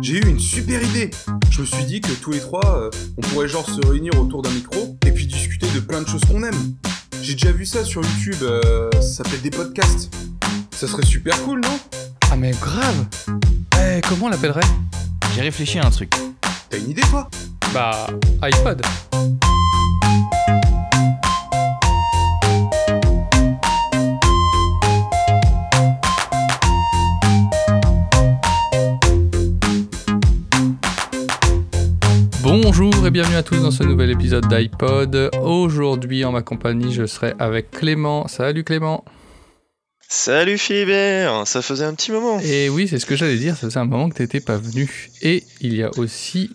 J'ai eu une super idée Je me suis dit que tous les trois, euh, on pourrait genre se réunir autour d'un micro et puis discuter de plein de choses qu'on aime. J'ai déjà vu ça sur YouTube, euh, ça s'appelle des podcasts. Ça serait super cool, non? Ah mais grave Eh, comment on l'appellerait? J'ai réfléchi à un truc. T'as une idée toi? Bah, iPod. Bonjour et bienvenue à tous dans ce nouvel épisode d'iPod. Aujourd'hui en ma compagnie je serai avec Clément. Salut Clément Salut Philibert, ça faisait un petit moment. Et oui c'est ce que j'allais dire, ça faisait un moment que t'étais pas venu. Et il y a aussi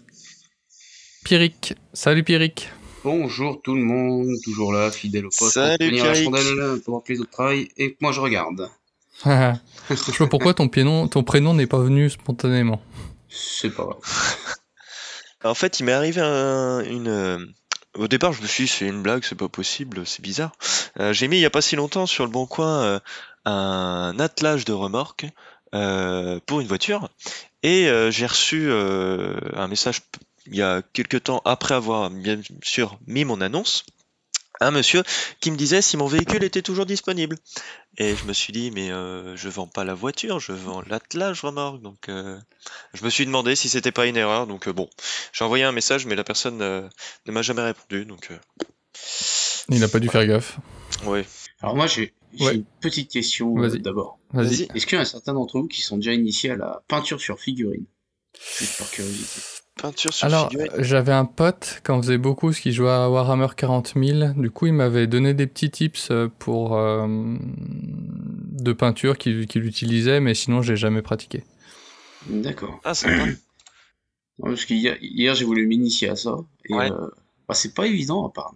Pierrick. Salut Pierrick Bonjour tout le monde, toujours là, fidèle au poste. Salut, pour la Pierrick. chandelle pendant que les autres travaillent et que moi je regarde. Je sais pas pourquoi ton prénom, ton prénom n'est pas venu spontanément. C'est pas grave. En fait, il m'est arrivé un- une. euh, Au départ, je me suis dit, c'est une blague, c'est pas possible, c'est bizarre. Euh, J'ai mis il y a pas si longtemps sur le bon coin euh, un attelage de remorque pour une voiture et j'ai reçu un message il y a quelques temps après avoir bien sûr mis mon annonce. Un monsieur qui me disait si mon véhicule était toujours disponible. Et je me suis dit, mais euh, je vends pas la voiture, je vends l'attelage remorque. Donc, euh, je me suis demandé si c'était pas une erreur. Donc, euh, bon, j'ai envoyé un message, mais la personne euh, ne m'a jamais répondu. Donc, euh, Il a pas dû faire gaffe. ouais. Alors moi j'ai Ouais. une petite question Vas-y. d'abord. Vas-y. Vas-y. Est-ce qu'il y en a certains d'entre vous qui sont déjà initiés à la peinture sur figurine Juste par curiosité. Peinture sur Alors, figurine. j'avais un pote qui en faisait beaucoup, ce qui jouait à Warhammer 40 000. Du coup, il m'avait donné des petits tips euh, pour euh, de peinture qu'il qu'il utilisait, mais sinon, j'ai jamais pratiqué. D'accord. Ah, sympa. Non, Parce qu'hier hier, j'ai voulu m'initier à ça et Ouais. euh, bah, c'est pas évident à part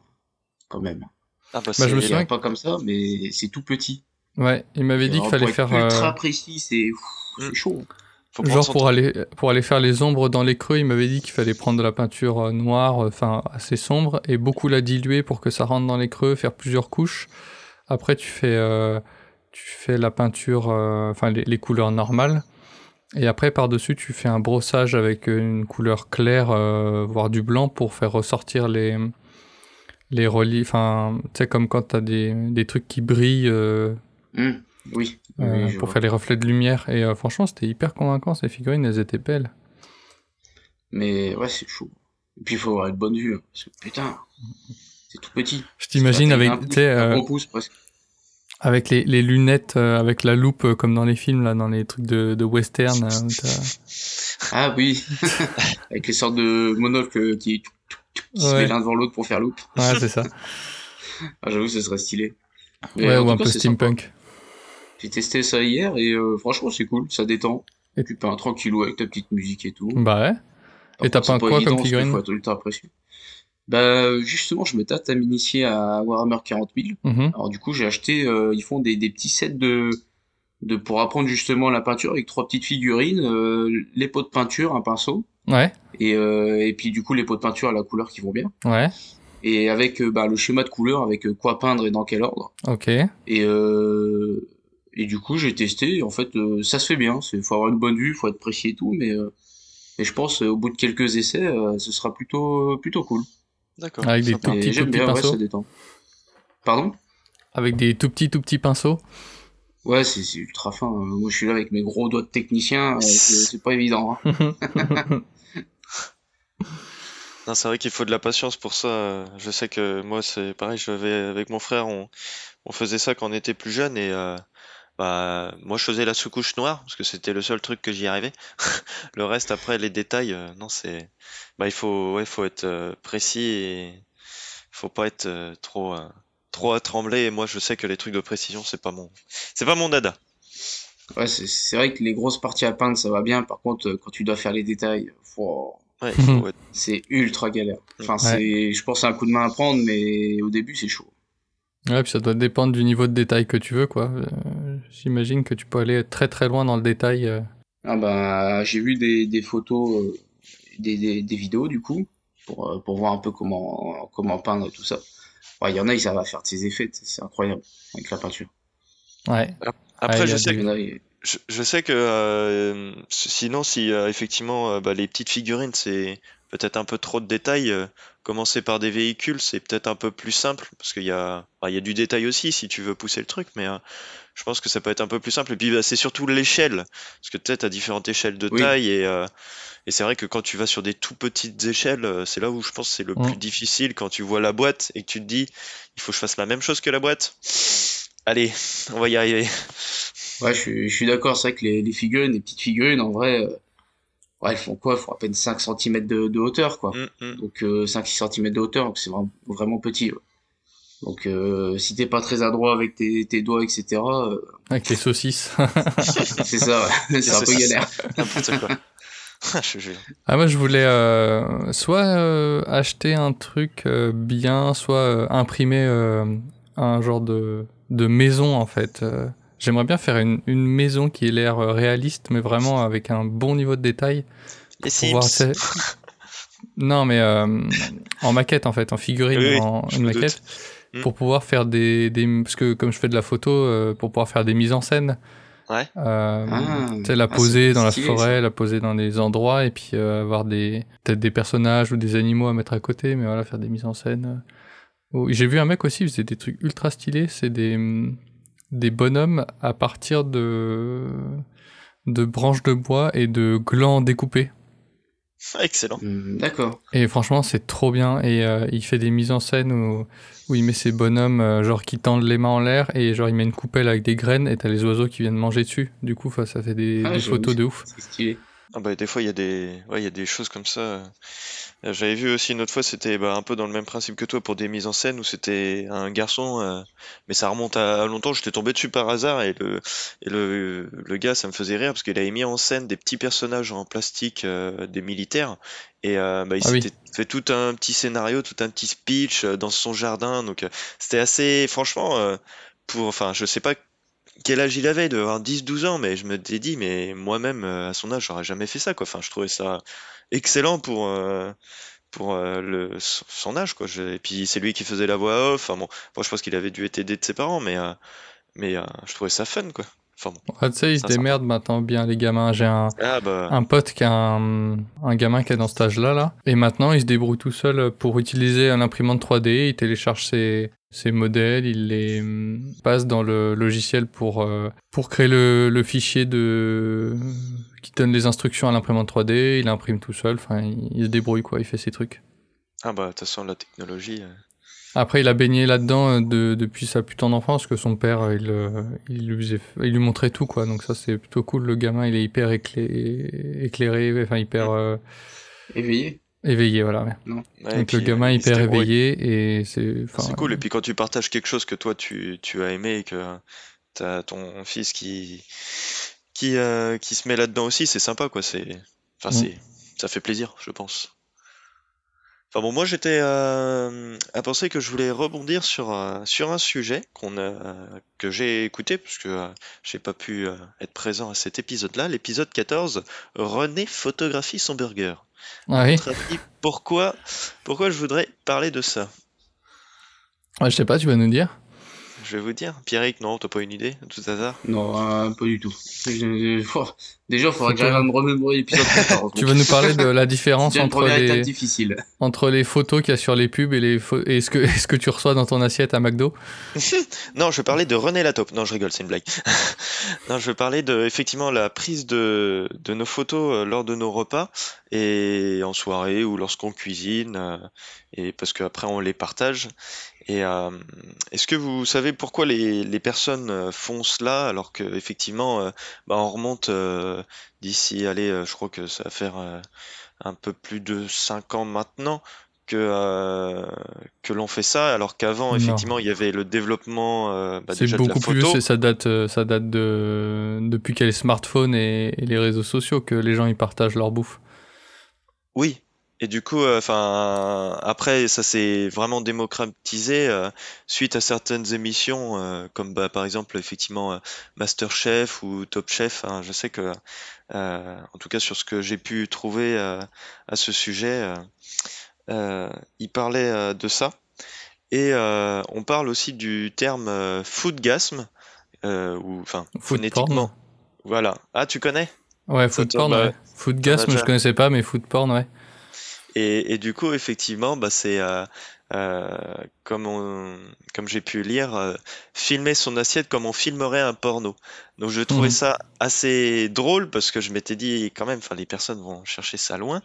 quand même. Ah, bah, Bah, c'est je me souviens pas comme ça, mais c'est tout petit. Ouais, il m'avait dit Alors, qu'il fallait faire ultra euh, précis, c'est Mm. chaud. Faut genre pour aller pour aller faire les ombres dans les creux. Il m'avait dit qu'il fallait prendre de la peinture euh, noire, euh, enfin assez sombre, et beaucoup la diluer pour que ça rentre dans les creux, faire plusieurs couches. Après, tu fais euh, tu fais la peinture, euh, enfin les, les couleurs normales. Et après, par-dessus, tu fais un brossage avec une couleur claire, euh, voire du blanc, pour faire ressortir les, les reliefs. Enfin, tu sais, comme quand tu as des, des trucs qui brillent Hmm, Oui. euh, oui, pour vois. faire les reflets de lumière. Et euh, franchement, c'était hyper convaincant, ces figurines, elles étaient belles. Mais ouais, c'est chaud. Et puis il faut avoir une bonne vue. hein, Parce que putain, c'est tout petit. Je t'imagine avec, euh, presque. avec les, les lunettes, euh, avec la loupe, euh, comme dans les films, là, dans les trucs de, de western. euh, Ah oui, avec les sortes de monocles qui, qui se mettent l'un devant l'autre pour faire l'autre. ouais, c'est ça. Ah, J'avoue, ce serait stylé. Mais ouais, ou un peu steampunk. J'ai testé ça hier et euh, franchement, c'est cool, ça détend. Et- puis peins tranquillou avec ta petite musique et tout. Bah ouais. Par Et t'as peint pas quoi évident comme figurine faut. Bah justement, je me tâte à m'initier à Warhammer 40 000. Mhm. Alors du coup, j'ai acheté, euh, ils font des, des petits sets de, de pour apprendre justement la peinture avec trois petites figurines, euh, les pots de peinture, un pinceau, Ouais, et, euh, et puis du coup les pots de peinture à la couleur qui vont bien, ouais, et avec euh, bah, le schéma de couleur, avec euh, quoi peindre et dans quel ordre. ok. Et, euh, et du coup, j'ai testé, et en fait, euh, ça se fait bien, c'est faut avoir une bonne vue, faut être précis et tout, mais euh, et je pense euh, au bout de quelques essais, euh, ce sera plutôt plutôt cool. D'accord. Avec des tout Et petits, tout j'aime petits bien, ouais, pinceaux. ça détend. Pardon? Avec des tout petits, tout petits pinceaux. Ouais, c'est c'est ultra fin. hein. Moi, je suis là avec mes gros doigts de technicien, c'est pas évident. hein. Non, c'est vrai qu'il faut de la patience pour ça. Je sais que moi, c'est pareil, je vais avec mon frère, on, on faisait ça quand on était plus jeune et euh, bah, moi, je faisais la sous-couche noire parce que c'était le seul truc que j'y arrivais. Le reste, après, les détails, euh, non, c'est, bah, il faut, ouais, faut être euh, précis et faut pas être euh, trop, trop à trembler. Et moi, je sais que les trucs de précision, c'est pas mon, c'est pas mon dada. Ouais, c'est vrai que les grosses parties à peindre, ça va bien. Par contre, quand tu dois faire les détails, faut- Ouais, il faut être- c'est ultra galère. Enfin, Ouais. c'est, je pense, c'est un coup de main à prendre, mais au début, c'est chaud. Ouais, puis ça doit dépendre du niveau de détail que tu veux, quoi. Euh, J'imagine que tu peux aller très très loin dans le détail. euh. Ah bah, j'ai vu des, des photos, euh, des, des, des vidéos du coup, pour, euh, pour voir un peu comment, comment peindre et tout ça. Ouais, il y en a, ils savent faire de ces effets, c'est incroyable, avec la peinture. Ouais. Après, il y je sais ils- je, je sais que euh, sinon, si euh, effectivement euh, bah, les petites figurines, c'est peut-être un peu trop de détails, euh, commencer par des véhicules, c'est peut-être un peu plus simple, parce qu'il y a, bah, il y a du détail aussi si tu veux pousser le truc, mais euh, je pense que ça peut être un peu plus simple. Et puis bah, c'est surtout l'échelle, parce que peut-être à différentes échelles de Oui. taille, et, euh, et c'est vrai que quand tu vas sur des tout petites échelles, c'est là où je pense que c'est le Mm. plus difficile, quand tu vois la boîte et que tu te dis, il faut que je fasse la même chose que la boîte. Allez, on va y arriver. Ouais, je suis, je suis d'accord, c'est vrai que les, les figurines, les petites figurines, en vrai, euh, ouais, elles font quoi? Elles font à peine 5 cm de, de hauteur, quoi. Mm, mm. Donc euh, 5-6 cm de hauteur, donc c'est vraiment, vraiment petit. ouais. Donc euh, si t'es pas très adroit avec tes, tes doigts, etc., euh, Avec les saucisses. c'est ça, ouais. c'est un peu saucisses. galère. N'importe quoi. jure. Ah moi je voulais euh, soit euh, acheter un truc euh, bien, soit euh, imprimer euh, un genre de, de maison en fait. Euh, J'aimerais bien faire une, une maison qui ait l'air euh, réaliste, mais vraiment avec un bon niveau de détail. Les Sims. tu sais- Non mais euh, en maquette en fait, en figurine, Oui, en une maquette, doute. Mm. pour pouvoir faire des, des... Parce que comme je fais de la photo, euh, pour pouvoir faire des mises en scène. Ouais. Euh, Ah, tu sais, la ah, poser dans la forêt, la poser dans des endroits et puis euh, avoir des peut-être des personnages ou des animaux à mettre à côté, mais voilà, faire des mises en scène. Oh, J'ai vu un mec aussi, il faisait des trucs ultra stylés, c'est des hum, des bonhommes à partir de de branches de bois et de glands découpés. Excellent. Hmm, D'accord. Et franchement, c'est trop bien. Et euh, il fait des mises en scène où, où il met ses bonhommes, euh, genre qui tendent les mains en l'air, et genre il met une coupelle avec des graines, et t'as les oiseaux qui viennent manger dessus. Du coup, ça fait des, Ah, des photos de ouf. C'est stylé. Ah bah, des fois, il y a des, ouais, il y a des choses comme ça. Euh, J'avais vu aussi une autre fois, c'était bah, un peu dans le même principe que toi pour des mises en scène où c'était un garçon, euh, mais ça remonte à longtemps. J'étais tombé dessus par hasard et le, et le, le gars, ça me faisait rire parce qu'il avait mis en scène des petits personnages en plastique, euh, des militaires, et euh, bah, il Ah oui. s'était fait tout un petit scénario, tout un petit speech euh, dans son jardin. Donc, euh, c'était assez, franchement, pour, enfin, je sais pas quel âge il avait, devait avoir 10-12 ans, mais je me t'ai dit, mais moi-même, euh, à son âge, j'aurais jamais fait ça, quoi. Enfin, je trouvais ça excellent pour, euh, pour euh, le, son âge, quoi. Je- et puis, c'est lui qui faisait la voix off. Enfin, bon, moi, je pense qu'il avait dû être aidé de ses parents, mais, euh, mais euh, je trouvais ça fun, quoi. Enfin, bon. Ah, tu sais, ils se démerdent maintenant bien, les gamins. J'ai un, Ah, bah, un pote qui a un, un gamin qui est dans cet âge-là, là. Et maintenant, il se débrouille tout seul pour utiliser un imprimante 3D. Il télécharge ses, ses modèles, il les hum, passe dans le logiciel pour, euh, pour créer le, le fichier de, qui donne les instructions à l'imprimante 3D. Il imprime tout seul. Enfin, il, il se débrouille, quoi. Il fait ses trucs. ah, bah, de toute façon, la technologie. euh, Après, il a baigné là-dedans euh, de, depuis sa plus tendre enfance, que son père, il, il, lui faisait, il lui montrait tout, quoi. Donc ça, c'est plutôt cool. Le gamin, il est hyper éclairé, éclairé enfin hyper euh, Éveillé. Éveillé, voilà. ouais. ouais, et Donc puis, le gamin euh, hyper éveillé et c'est, C'est cool. Et puis quand tu partages quelque chose que toi tu, tu as aimé et que t'as ton fils qui qui euh, qui se met là-dedans aussi, c'est sympa quoi. C'est enfin Mm. c'est ça fait plaisir, je pense. Enfin bon, moi j'étais euh, à penser que je voulais rebondir sur euh, sur un sujet qu'on a que j'ai écouté parce que euh, j'ai pas pu euh, être présent à cet épisode-là, l'épisode 14. René photographie son burger. Ah oui. Avis, pourquoi pourquoi je voudrais parler de ça? Ouais, je sais pas, tu vas nous dire. Je vais vous dire. Pierrick, non, t'as pas une idée, à tout hasard? Non, euh, pas du tout. Je- oh, Déjà, il faudrait que j'arrive à me remémorer l'épisode 14. Tu vas nous parler de la différence entre première étape les, difficile. entre les photos qu'il y a sur les pubs et les et ce que, est-ce que tu reçois dans ton assiette à McDo? Non, je parler de René Lataupe. Non, je rigole, c'est une blague. non, je veux parler de effectivement la prise de, de nos photos euh, lors de nos repas et en soirée ou lorsqu'on cuisine euh, et parce qu'après on les partage. Et euh, est-ce que vous savez pourquoi les, les personnes euh, font cela alors que effectivement euh, bah, on remonte euh, d'ici, allez, je crois que ça va faire un peu plus de 5 ans maintenant que, que l'on fait ça, alors qu'avant, effectivement, il y avait le développement bah, c'est déjà de la beaucoup plus photo. c'est- ça date, ça date de depuis qu'il y a les smartphones et, et les réseaux sociaux que les gens ils partagent leur bouffe. Oui. Et du coup, euh, enfin, après, ça s'est vraiment démocratisé euh, suite à certaines émissions, euh, comme bah, par exemple, effectivement, MasterChef ou Top Chef. hein. je sais que, en tout cas, sur ce que j'ai pu trouver à ce sujet, il parlait de ça. Et on parle aussi du terme foodgasm, ou enfin phonétiquement. porn. Voilà. Ah, tu connais? Ouais, food porn, bah, ouais. Food gas, moi déjà. je connaissais pas, mais food porn, ouais. Et, du coup, effectivement, bah, c'est euh, comme on, comme j'ai pu lire, euh, filmer son assiette comme on filmerait un porno. Donc je trouvais Mhm. ça assez drôle parce que je m'étais dit quand même, enfin les personnes vont chercher ça loin,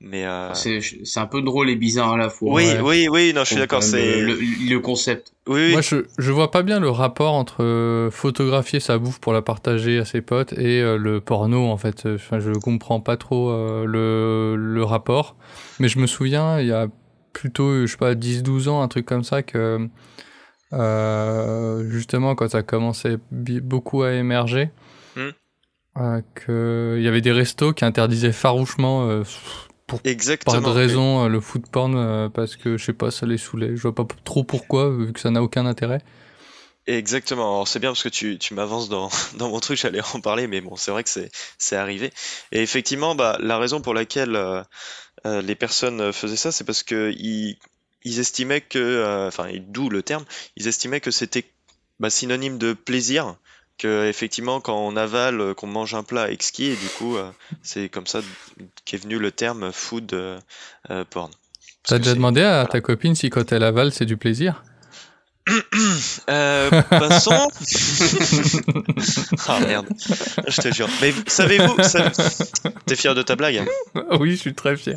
mais euh, C'est c'est un peu drôle et bizarre à la fois. oui, ouais. oui, oui, non, je suis d'accord, c'est euh, le, le concept. oui, oui, Moi, je, je vois pas bien le rapport entre euh, photographier sa bouffe pour la partager à ses potes et euh, le porno, en fait. Enfin, je comprends pas trop euh, le, le rapport. Mais je me souviens, il y a plutôt, je sais pas, 10-12 ans, un truc comme ça, que euh, justement, quand ça commençait beaucoup à émerger, Hmm. euh, que il y avait des restos qui interdisaient farouchement, euh, pas exactement. de raison, euh, le food porn, parce que, je sais pas, ça les saoulait. Je vois pas trop pourquoi, vu que ça n'a aucun intérêt. Exactement. Alors c'est bien parce que tu, tu m'avances dans, dans mon truc, j'allais en parler, mais bon, c'est vrai que c'est c'est arrivé. Et effectivement, bah la raison pour laquelle euh, euh, les personnes euh, faisaient ça, c'est parce que ils, ils estimaient que, euh, enfin, d'où le terme, ils estimaient que c'était bah, synonyme de plaisir, que effectivement quand on avale, qu'on mange un plat exquis, et du coup, c'est comme ça qu'est venu le terme food porn. T'as déjà demandé à voilà. ta copine si quand elle avale, c'est du plaisir? Euh, passons. Ah merde, je te jure. Mais savez-vous, ça- t'es fier de ta blague? Oui, je suis très fier.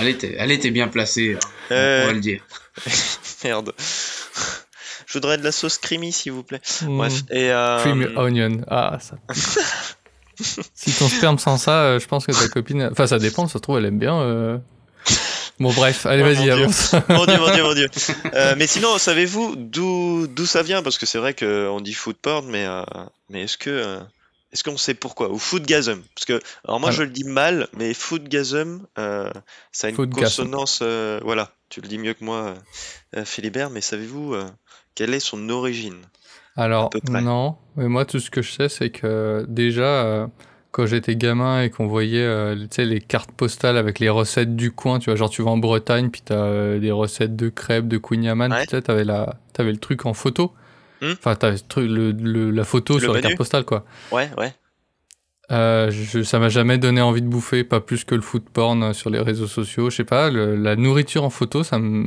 Elle était, elle était bien placée, hein, on Euh, va le dire. Merde. Je voudrais de la sauce creamy, s'il vous plaît. Mm. Bref, et euh, Creamy onion. Ah, ça. si ton sperme sent ça, euh, je pense que ta copine. Enfin, ça dépend, ça se trouve, elle aime bien. Bon, bref, allez, Oh, vas-y, avance. mon dieu, mon dieu, mon dieu. Euh, mais sinon, savez-vous d'où d'où ça vient? Parce que c'est vrai qu'on dit food porn, mais euh, mais est-ce que euh, est-ce qu'on sait pourquoi? Ou foodgasm Parce que alors moi Alors- je le dis mal, mais foodgasm, ça a une consonance. voilà, tu le dis mieux que moi, Philibert. Mais savez-vous quelle est son origine? Alors, non. Mais moi, tout ce que je sais, c'est que déjà, quand j'étais gamin et qu'on voyait euh, tu sais, les cartes postales avec les recettes du coin, tu vois, genre tu vas en Bretagne, puis t'as euh, des recettes de crêpes, de kouign-amann, Ouais. puis t'avais, la... t'avais le truc en photo. Hmm. Enfin, t'avais le, le- la photo Le sur la menu. carte postale, quoi. Ouais, ouais. Euh, je, ça m'a jamais donné envie de bouffer, pas plus que le food porn euh, sur les réseaux sociaux. Je sais pas, le- la nourriture en photo, ça me,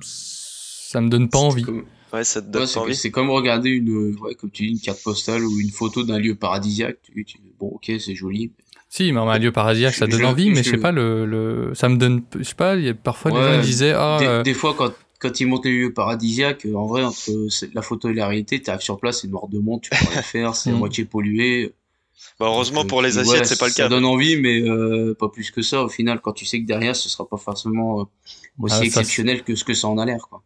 ça me donne pas envie. comme- Ouais, ça te donne ouais, pas c'est envie. c'est comme regarder une, ouais, comme tu dis, une carte postale ou une photo d'un lieu paradisiaque. Tu, tu- bon, ok, c'est joli. Si, mais un lieu paradisiaque, ça donne envie, mais je sais pas, le, le, ça me donne, je sais pas, il y a, parfois les Ouais, gens ils disaient, ah, des, euh, des fois, quand, quand ils montent les lieux paradisiaques, euh, en vrai, entre euh, la photo et la réalité, t'arrives sur place, c'est noir de monde, tu peux rien faire, c'est à Mm. moitié pollué. Bah, heureusement Donc, pour euh, les puis assiettes, c'est pas le Ça cas. donne envie, mais euh, pas plus que ça. Au final, quand tu sais que derrière, ce sera pas forcément euh, aussi Ah, ça, exceptionnel que ce que ça en a l'air, quoi.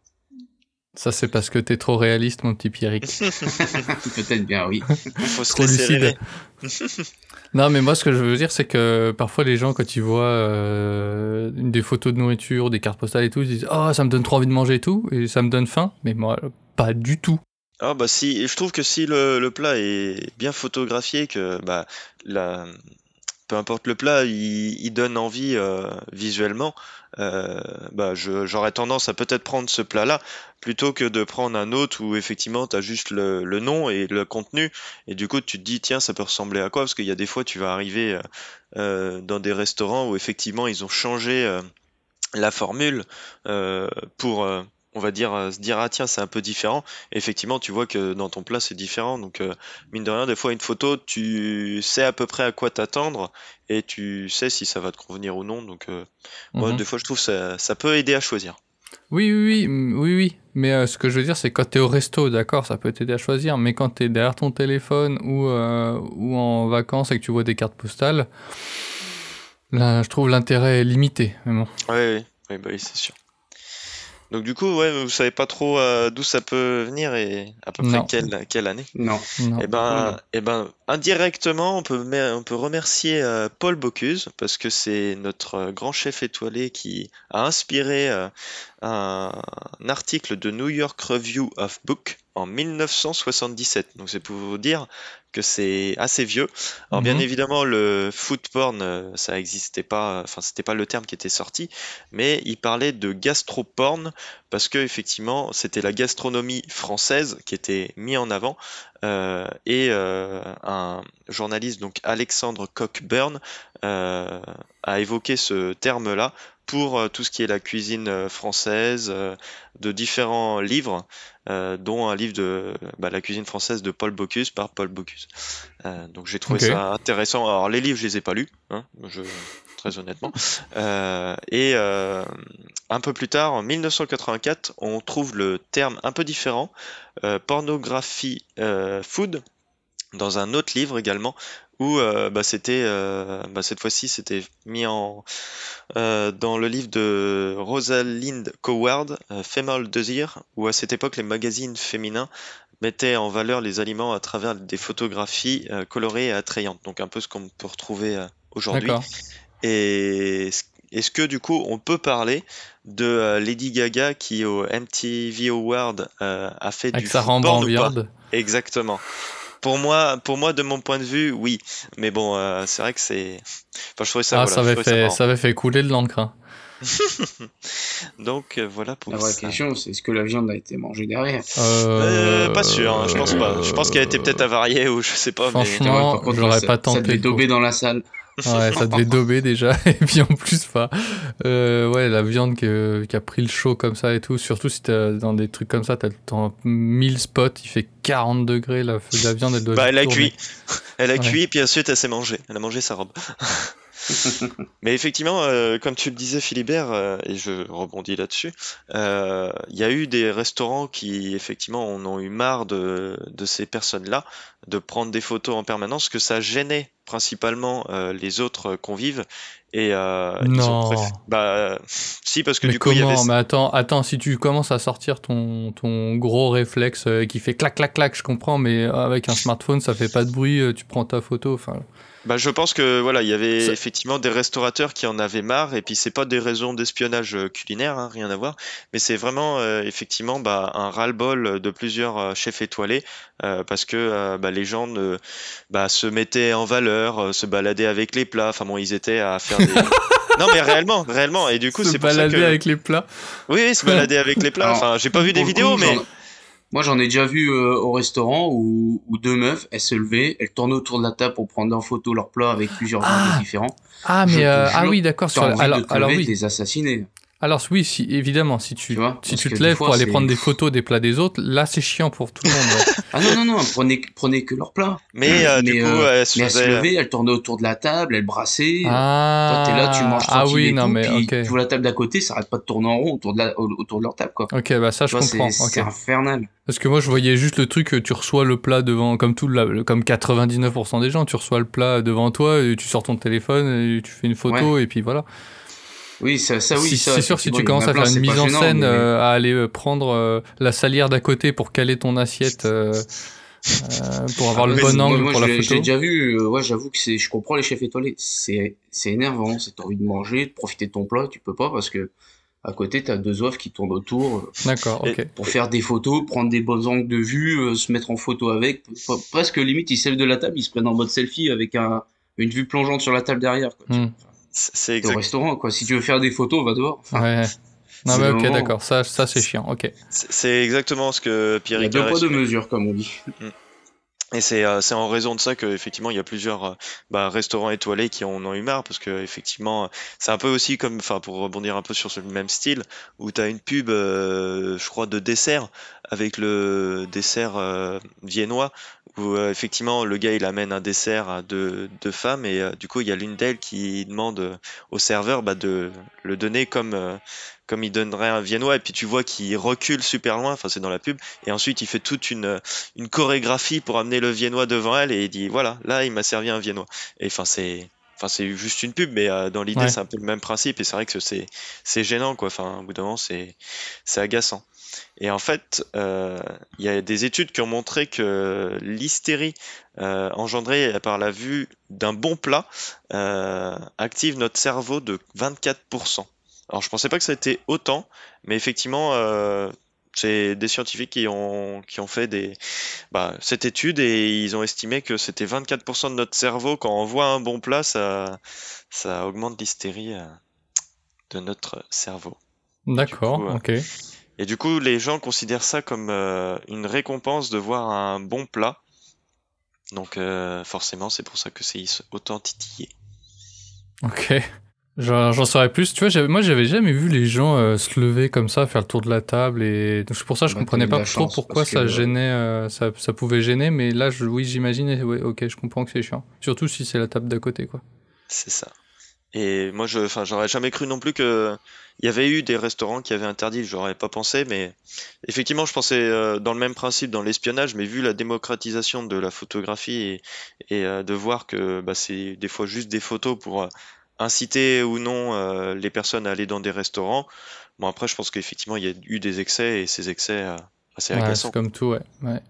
Ça c'est parce que t'es trop réaliste, mon petit Pierrick. Peut-être bien, oui. Il faut se trop lucide. Non, mais moi, ce que je veux dire, c'est que parfois les gens, quand ils voient euh, des photos de nourriture, des cartes postales et tout, ils disent, oh, ça me donne trop envie de manger et tout, et ça me donne faim, mais moi, pas du tout. Ah bah si, je trouve que si le, le plat est bien photographié, que bah la, peu importe le plat, il, il donne envie euh, visuellement, euh, bah j'aurais tendance à peut-être prendre ce plat-là plutôt que de prendre un autre où effectivement tu as juste le, nom et le contenu. Et du coup tu te dis tiens ça peut ressembler à quoi? Parce qu'il y a des fois tu vas arriver euh, dans des restaurants où effectivement ils ont changé la formule pour on va dire euh, se dire ah tiens c'est un peu différent et effectivement tu vois que dans ton plat c'est différent donc euh, mine de rien des fois une photo tu sais à peu près à quoi t'attendre et tu sais si ça va te convenir ou non donc euh, moi Mhm. des fois je trouve ça ça peut aider à choisir Oui, oui, oui, oui, oui. Mais euh, ce que je veux dire, c'est quand t'es au resto, d'accord, ça peut t'aider à choisir, mais quand t'es derrière ton téléphone ou, euh, ou en vacances et que tu vois des cartes postales, là, je trouve l'intérêt limité. Mais bon. ouais, ouais, ouais, bah oui c'est sûr donc du coup ouais vous savez pas trop euh, d'où ça peut venir et à peu près quelle quelle année Non. Non. Eh ben, eh ben, indirectement, on peut, on peut remercier euh, Paul Bocuse parce que c'est notre euh, grand chef étoilé qui a inspiré euh, un, un article de New York Review of Book en 1977. Donc c'est pour vous dire que c'est assez vieux. Alors bien Mhm. évidemment, le food porn, euh, ça n'existait pas, enfin c'était pas le terme qui était sorti, mais il parlait de gastroporn parce que effectivement c'était la gastronomie française qui était mise en avant euh, et euh, un journaliste donc Alexandre Cockburn euh, a évoqué ce terme-là pour euh, tout ce qui est la cuisine euh, française, euh, de différents livres, dont un livre de bah, la cuisine française de Paul Bocuse par Paul Bocuse. Donc j'ai trouvé ça intéressant. Alors les livres, je les ai pas lus, hein, je, très honnêtement. Et un peu plus tard, en 1984, on trouve le terme un peu différent, pornographie food, dans un autre livre également, où euh, bah, c'était, euh, bah, cette fois-ci, c'était mis en euh, dans le livre de Rosalind Coward, Female Desire, où à cette époque les magazines féminins mettaient en valeur les aliments à travers des photographies colorées et attrayantes, donc un peu ce qu'on peut retrouver aujourd'hui. Et est-ce que du coup on peut parler de Lady Gaga qui au MTV Award a fait Avec du sa porn ou pas. Exactement. Pour moi, pour moi, de mon point de vue, oui. Mais bon, euh, c'est vrai que c'est. Enfin, je trouvais ça. Ah, voilà, ça avait, ça fait, marrant. ça avait fait couler de l'encre. hein. Donc euh, voilà pour La vraie ça. question, c'est est-ce que la viande a été mangée derrière? Euh, pas sûr, hein, je pense pas. Je pense qu'elle a été peut-être avariée ou je sais pas. Mais... Franchement, Ouais, par contre, j'aurais ça- pas Ça tenté. devait quoi. dober dans la salle. Ouais, ça devait dober déjà. Et puis en plus, pas. Euh, ouais, la viande que- qui a pris le chaud comme ça et tout. Surtout si t'es dans des trucs comme ça, t'as dans 1000 spots, il fait 40 degrés. La, la viande, elle doit Bah, elle a cuit. Elle a Ouais. cuit, puis ensuite elle s'est mangée. Elle a mangé sa robe. Mais effectivement, euh, comme tu le disais, Philibert, euh, et je rebondis là-dessus, euh, il y a eu des restaurants qui, effectivement, en ont eu marre de, de ces personnes-là, de prendre des photos en permanence, que ça gênait principalement les autres convives. Et euh, ils ont Non. préféré- Bah, si, parce que Mais du coup, il y avait. Mais attends, attends, si tu commences à sortir ton, ton gros réflexe qui fait clac clac clac, je comprends, mais avec un smartphone, ça fait pas de bruit, tu prends ta photo, enfin. Bah, je pense que voilà, il y avait Ça- effectivement des restaurateurs qui en avaient marre, et puis c'est pas des raisons d'espionnage euh, culinaire, hein, rien à voir, mais c'est vraiment euh, effectivement bah, un ras-le-bol de plusieurs euh, chefs étoilés, euh, parce que euh, bah, les gens se mettaient en valeur, euh, se baladaient avec les plats, enfin bon, ils étaient à faire des... non mais réellement, réellement, et du coup se c'est pour ça balader que... avec les plats. Oui, se balader avec les plats, enfin j'ai pas vu des vidéos, mais... Moi, j'en ai déjà vu euh, au restaurant où, où deux meufs, elles se levaient, elles tournaient autour de la table pour prendre en photo leur plat avec plusieurs Ah, différents. Ah, mais euh, ah oui, d'accord. Sur- Alors, alors oui, de les assassiner. Alors oui, si évidemment, si tu, Tu vois, si tu te lèves fois, pour aller prendre des photos des plats des autres, là c'est chiant pour tout le monde. ouais. Ah non, non, non, prenez, prenez que leur plat. Mais, euh, du Mais, coup, euh, elle se Mais elles se faisait... levaient, elles tournaient autour de la table, elles brassaient. Ah, Toi, t'es là, tu manges ah tranquille oui, et non tout, mais puis ok. tu vois la table d'à côté, ça arrête pas de tourner en rond autour de, la, au- autour de leur table, quoi. Ok, bah ça je comprends. c'est infernal. Parce que moi je voyais juste le truc, euh, tu reçois le plat devant, comme tout, la- comme 99% des gens, tu reçois le plat devant toi, et tu sors ton téléphone, et tu fais une photo, et puis voilà. Oui, ça, ça oui, Si- ça. c'est sûr, si tu commences a à plein, faire une mise en gênant, scène, mais- euh, à aller euh, prendre euh, la salière d'à côté pour caler ton assiette, euh, euh, pour avoir Ah, le bon angle moi, pour je la photo. l'ai déjà vu, euh, ouais, j'avoue que c'est, je comprends les chefs étoilés. C'est, c'est énervant, c'est t'as envie de manger, de profiter de ton plat, tu peux pas parce que à côté t'as deux offres qui tournent autour D'accord, ok. pour faire des photos, prendre des bons angles de vue, euh, se mettre en photo avec. Presque limite, ils se lèvent de la table, ils se prennent en mode selfie avec un, une vue plongeante sur la table derrière. Quoi, tu Hmm. C'est c'est au exact... restaurant, quoi. Si tu veux faire des photos, va dehors. Enfin, Ouais. Non c'est mais ok, d'accord, ça, ça c'est chiant, ok. c'est- exactement ce que Pierre il y a deux poids, deux mesures, comme on dit. Et c'est euh, c'est en raison de ça qu'effectivement il y a plusieurs euh, bah, restaurants étoilés qui en ont eu marre parce que effectivement euh, c'est un peu aussi comme enfin pour rebondir un peu sur ce même style où tu as une pub euh, je crois de dessert avec le dessert euh, viennois où euh, effectivement le gars il amène un dessert à deux, deux femmes et euh, du coup il y a l'une d'elles qui demande au serveur bah, de le donner comme comme il donnerait un viennois et puis tu vois qu'il recule super loin enfin c'est dans la pub et ensuite il fait toute une une chorégraphie pour amener le viennois devant elle et il dit voilà là il m'a servi un viennois. Et enfin c'est enfin c'est juste une pub mais dans l'idée Ouais. c'est un peu le même principe et c'est vrai que c'est c'est gênant quoi. Enfin au bout d'un moment c'est c'est agaçant et en fait euh, il y a des études qui ont montré que l'hystérie euh, engendrée par la vue d'un bon plat euh, active notre cerveau de 24% alors je pensais pas que ça était autant mais effectivement C'est des scientifiques qui ont, qui ont fait des, bah, cette étude et ils ont estimé que c'était 24% de notre cerveau, quand on voit un bon plat, ça, ça augmente l'hystérie de notre cerveau. D'accord, ok. Et du coup, les gens considèrent ça comme euh, une récompense de voir un bon plat. Donc euh, forcément, c'est pour ça que c'est autant titillé. Ok. J'en saurais plus. Tu vois, moi, j'avais jamais vu les gens euh, se lever comme ça, faire le tour de la table. Et donc, c'est pour ça que je Bah, comprenais pas trop pourquoi ça que- gênait, euh, ça, ça pouvait gêner. Mais là, je, oui, j'imagine. ouais, ok, je comprends que c'est chiant. Surtout si c'est la table d'à côté, quoi. C'est ça. Et moi, je, enfin, j'aurais jamais cru non plus que il y avait eu des restaurants qui avaient interdit. J'aurais pas pensé, mais effectivement, je pensais euh, dans le même principe dans l'espionnage, mais vu la démocratisation de la photographie et, et, euh, de voir que bah, c'est des fois juste des photos pour euh, inciter ou non euh, les personnes à aller dans des restaurants. Bon, après, je pense qu'effectivement, il y a eu des excès et ces excès, euh, c'est Ouais, comme tout, ouais. ouais.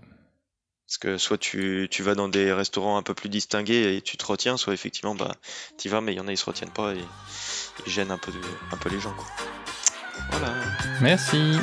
Parce que soit tu, tu vas dans des restaurants un peu plus distingués et tu te retiens, soit effectivement bah t'y vas mais il y en a ils se retiennent pas et ils gênent un peu, un peu les gens quoi. Voilà. Merci.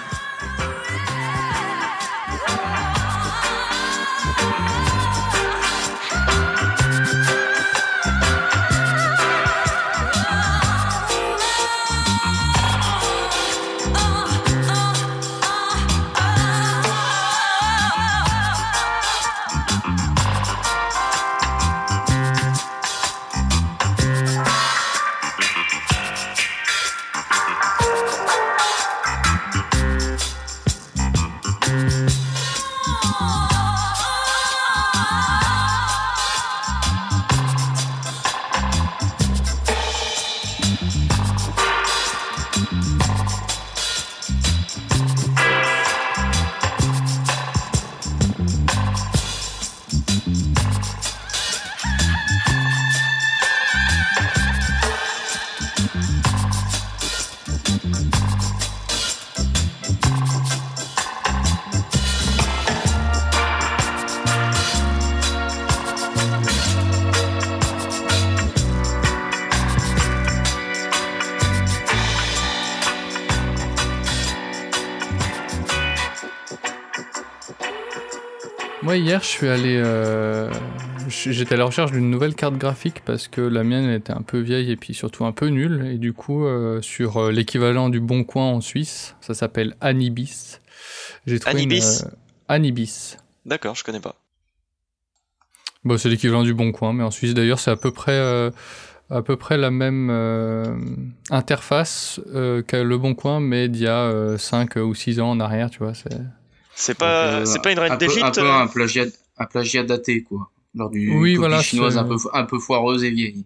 Hier, je suis allé. euh, J'étais à la recherche d'une nouvelle carte graphique parce que la mienne était un peu vieille et puis surtout un peu nulle. Et du coup, euh, sur euh, l'équivalent du Bon Coin en Suisse, ça s'appelle Anibis. J'ai trouvé une, Anibis euh, Anibis. D'accord, je connais pas. Bon, c'est l'équivalent du Bon Coin, mais en Suisse d'ailleurs, c'est à peu près. euh, à peu près la même euh, interface euh, le Bon Coin, mais d'il y a 5 ou 6 ans en arrière, tu vois. C'est... Pas, Euh, c'est pas une un reine peu, un d'Égypte peu euh un plagiat, un plagiat daté, quoi. Lors du Oui, copie voilà, chinoise un peu, un peu foireuse et vieille.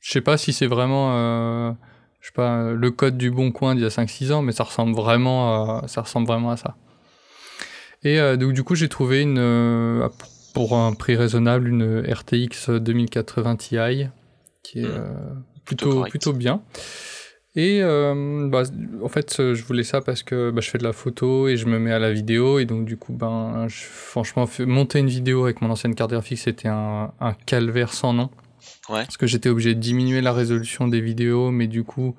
Je sais pas si c'est vraiment euh, je sais pas, le code du bon coin d'il y a 5-6 ans, mais ça ressemble vraiment à, ça ressemble vraiment à ça. Et euh, donc du coup j'ai trouvé une pour un prix raisonnable une RTX 2080 Ti qui est Hmm. euh, Plutôt plutôt bien. Et euh, bah, en fait, euh, je voulais ça parce que bah, je fais de la photo et je me mets à la vidéo. Et donc, du coup, ben, je- franchement, monter une vidéo avec mon ancienne carte graphique, c'était un, un calvaire sans nom. Ouais. Parce que j'étais obligé de diminuer la résolution des vidéos, mais du coup,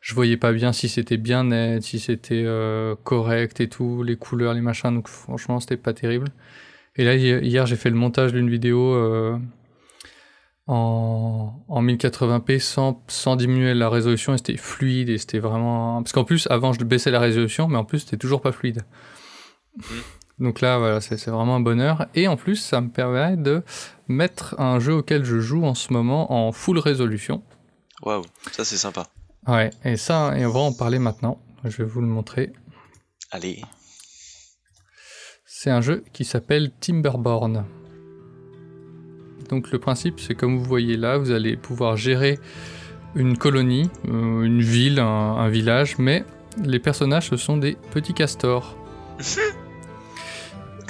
je voyais pas bien si c'était bien net, si c'était euh, correct et tout, les couleurs, les machins. Donc, franchement, c'était pas terrible. Et là, hi- hier, j'ai fait le montage d'une vidéo euh, en, en 1080p sans, sans diminuer la résolution et c'était fluide et c'était vraiment. Parce qu'en plus, avant, je baissais la résolution, mais en plus, c'était toujours pas fluide. Donc là, voilà, c'est c'est vraiment un bonheur. Et en plus, ça me permet de mettre un jeu auquel je joue en ce moment en full résolution. Waouh, ça c'est sympa. Ouais, et ça, et on va en parler maintenant. Je vais vous le montrer. Allez. C'est un jeu qui s'appelle Timberborn. Donc le principe, c'est comme vous voyez là, vous allez pouvoir gérer une colonie, euh, une ville, un, un village, mais les personnages, ce sont des petits castors.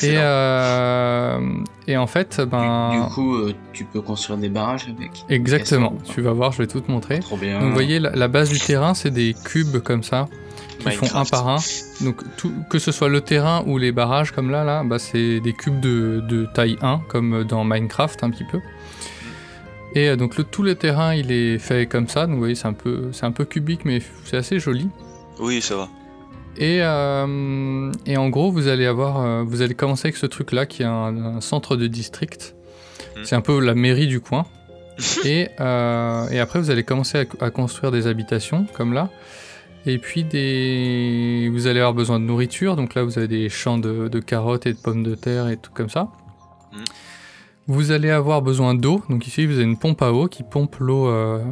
Et, euh, et en fait, ben... Du coup, euh, tu peux construire des barrages avec. Exactement, tu vas voir, je vais tout te montrer. Trop bien. Donc vous voyez, la, la base du terrain, c'est des cubes comme ça, qui font un par un. Donc tout, que ce soit le terrain ou les barrages comme là, là, bah, c'est des cubes de, de taille 1, comme dans Minecraft un petit peu. Et euh, donc le, tout le terrain, il est fait comme ça. Donc vous voyez, c'est un peu, c'est un peu cubique, mais c'est assez joli. Oui, ça va. Et, euh, et en gros, vous allez avoir, euh, vous allez commencer avec ce truc-là qui est un, un centre de district. Hmm. C'est un peu la mairie du coin. et, euh, et après, vous allez commencer à, à construire des habitations comme là. Et puis des, vous allez avoir besoin de nourriture. Donc là, vous avez des champs de, de carottes et de pommes de terre et tout comme ça. Hmm. Vous allez avoir besoin d'eau. Donc ici, vous avez une pompe à eau qui pompe l'eau euh,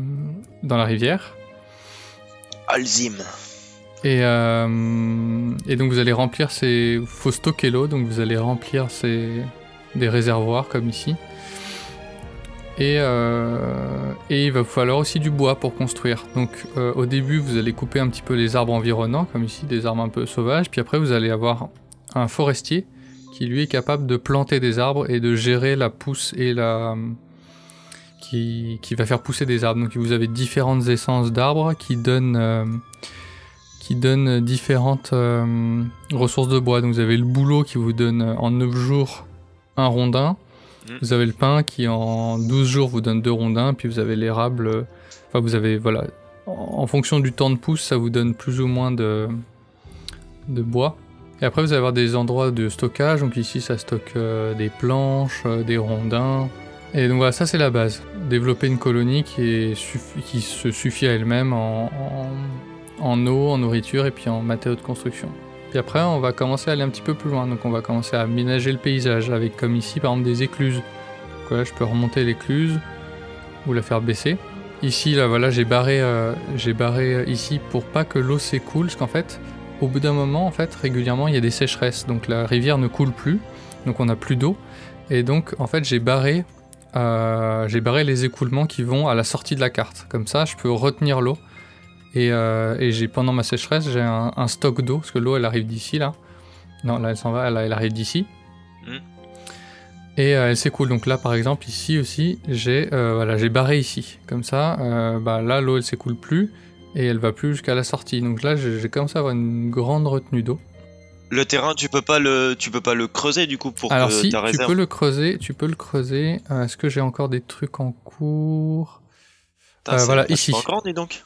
dans la rivière. Alzim. Et, euh, et donc vous allez remplir ces... faut stocker l'eau, donc vous allez remplir ces... des réservoirs comme ici. Et, euh, et il va falloir aussi du bois pour construire. Donc euh, au début vous allez couper un petit peu les arbres environnants, comme ici, des arbres un peu sauvages. Puis après vous allez avoir un forestier qui lui est capable de planter des arbres et de gérer la pousse et la... Qui, qui va faire pousser des arbres. Donc vous avez différentes essences d'arbres qui donnent... euh, qui donne différentes ressources de bois. Donc vous avez le bouleau qui vous donne en 9 jours un rondin. Mm. Vous avez le pin qui en 12 jours vous donne deux rondins. Puis vous avez l'érable. euh, Enfin vous avez voilà. En, fonction du temps de pousse, ça vous donne plus ou moins de, bois. Et après vous allez avoir des endroits de stockage. Donc ici ça stocke euh, des planches, euh, des rondins. Et donc voilà, ça c'est la base. Développer une colonie qui, se suffit à elle-même en- en eau, en nourriture et puis en matériaux de construction. Puis après, on va commencer à aller un petit peu plus loin. Donc on va commencer à aménager le paysage avec comme ici par exemple des écluses. Donc là, je peux remonter l'écluse ou la faire baisser. Ici, là, voilà, j'ai barré, euh, j'ai barré euh, ici pour pas que l'eau s'écoule, parce qu'en fait, au bout d'un moment, en fait, régulièrement, il y a des sécheresses. Donc la rivière ne coule plus, donc on n'a plus d'eau. Et donc, en fait, j'ai barré, euh, j'ai barré les écoulements qui vont à la sortie de la carte. Comme ça, je peux retenir l'eau. Et, euh, et j'ai pendant ma sécheresse, j'ai un, un stock d'eau parce que l'eau elle arrive d'ici là. Non, là elle s'en va, elle, elle arrive d'ici. Mm. Et euh, elle s'écoule. Donc là, par exemple, ici aussi, j'ai euh, voilà, j'ai barré ici. Comme ça, bah, là l'eau elle s'écoule plus et elle va plus jusqu'à la sortie. Donc là, j'ai commencé à avoir une grande retenue d'eau. Le terrain, tu peux pas le, tu peux pas le creuser du coup pour Alors que si, ta tu réserve. peux le creuser, tu peux le creuser. Est-ce que j'ai encore des trucs en cours? Putain, voilà, ici. Encore, dis donc.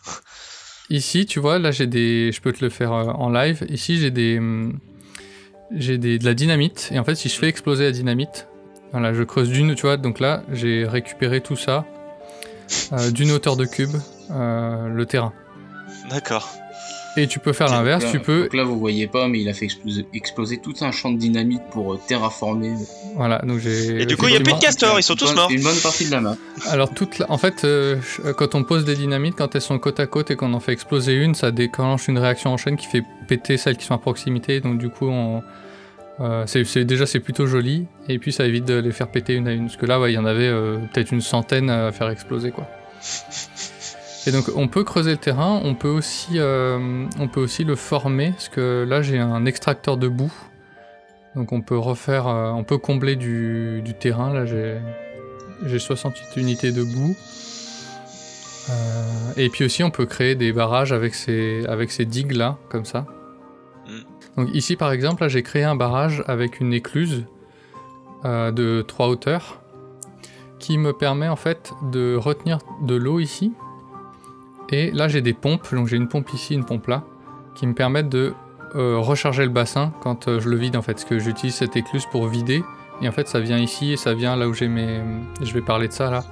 Ici, tu vois, là j'ai des. Je peux te le faire euh, en live. Ici, j'ai des. hum, J'ai des... de la dynamite. Et en fait, si je fais exploser la dynamite, voilà, je creuse d'une, tu vois. Donc là, j'ai récupéré tout ça euh, d'une hauteur de cube, euh, le terrain. D'accord. Et tu peux faire l'inverse, tu peux. Donc là, vous voyez pas, mais il a fait exploser, exploser tout un champ de dynamite pour euh, terraformer. Voilà, donc j'ai. Et du coup, il y a plus de castors, ils sont tous bonne- morts. Une bonne partie de la map. Alors, toute la- en fait, euh, quand on pose des dynamites, quand elles sont côte à côte et qu'on en fait exploser une, ça déclenche une réaction en chaîne qui fait péter celles qui sont à proximité. Donc, du coup, on, euh, c'est, c'est- déjà, c'est plutôt joli. Et puis, ça évite de les faire péter une à une. Parce que là, ouais, il y en avait euh, peut-être une centaine à faire exploser, quoi. Et donc, on peut creuser le terrain, on peut aussi, euh, on peut aussi le former. Parce que là, j'ai un extracteur de boue. Donc, on peut refaire, euh, on peut combler du, du terrain. Là, j'ai. J'ai 68 unités de boue. Euh, et puis aussi, on peut créer des barrages avec ces, avec ces digues là, comme ça. Mm. Donc ici, par exemple, là, j'ai créé un barrage avec une écluse de 3 hauteurs qui me permet en fait de retenir de l'eau ici. Et là, j'ai des pompes. Donc j'ai une pompe ici, une pompe là, qui me permettent de euh, recharger le bassin quand euh, je le vide en fait. Parce que j'utilise cette écluse pour vider. Et en fait, ça vient ici et ça vient là où j'ai mes. Je vais parler de ça là,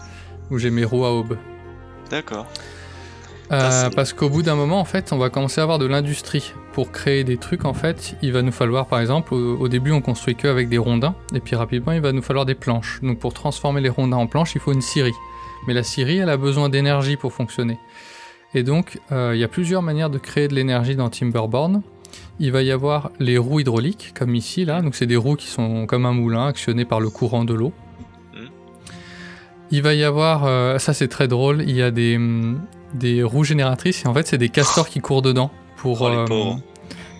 où j'ai mes roues à aube. D'accord. Euh, parce qu'au bout d'un moment, en fait, on va commencer à avoir de l'industrie. Pour créer des trucs, en fait, il va nous falloir, par exemple, au, au début, on construit que avec des rondins, et puis rapidement, il va nous falloir des planches. Donc, pour transformer les rondins en planches, il faut une scierie. Mais la scierie, elle a besoin d'énergie pour fonctionner. Et donc, euh, il y a plusieurs manières de créer de l'énergie dans Timberborn. Il va y avoir les roues hydrauliques, comme ici, là. Donc, c'est des roues qui sont comme un moulin, actionnées par le courant de l'eau. Mhm. Il va y avoir, euh, ça c'est très drôle, il y a des, des roues génératrices et en fait c'est des castors qui courent dedans pour, Oh, les euh.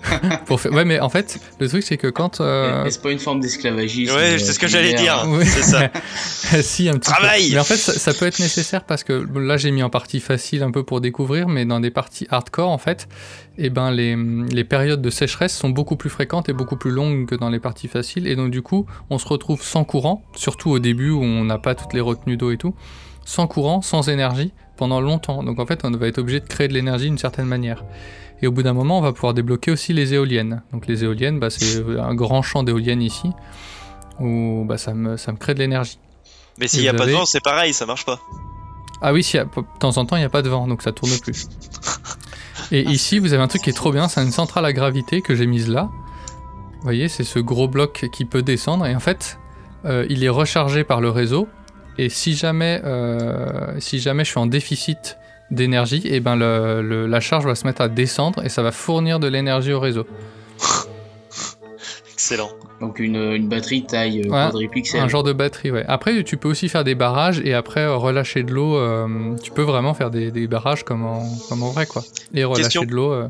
pour faire. Ouais mais en fait le truc c'est que quand euh, Mais c'est pas une forme d'esclavagisme. Ouais, euh, c'est ce que j'allais dire. Oui. C'est ça. si un petit peu. Travail Mais en fait ça, ça peut être nécessaire parce que là j'ai mis en partie facile un peu pour découvrir mais dans des parties hardcore en fait eh ben les, les périodes de sécheresse sont beaucoup plus fréquentes et beaucoup plus longues que dans les parties faciles et donc du coup on se retrouve sans courant surtout au début où on n'a pas toutes les retenues d'eau et tout sans courant, sans énergie, pendant longtemps. Donc en fait, on va être obligé de créer de l'énergie d'une certaine manière. Et au bout d'un moment, on va pouvoir débloquer aussi les éoliennes. Donc les éoliennes, bah, c'est un grand champ d'éoliennes ici, où bah, ça, me, ça me crée de l'énergie. Mais s'il n'y a pas de vent, c'est pareil, ça marche pas. Ah oui, si, de temps en temps, il n'y a pas de vent, donc ça tourne plus. Et ici, vous avez un truc qui est trop bien, c'est une centrale à gravité que j'ai mise là. Vous voyez, c'est ce gros bloc qui peut descendre, et en fait, euh, il est rechargé par le réseau. Et si jamais, euh, si jamais je suis en déficit d'énergie, et ben le- le- la charge va se mettre à descendre et ça va fournir de l'énergie au réseau. Excellent. Donc une, une batterie taille euh, Ouais, quadripixel. Un genre de batterie, ouais. Après, tu peux aussi faire des barrages et après euh, relâcher de l'eau. euh, tu peux vraiment faire des, des barrages comme en, comme en vrai, quoi. Et relâcher Question. de l'eau. euh,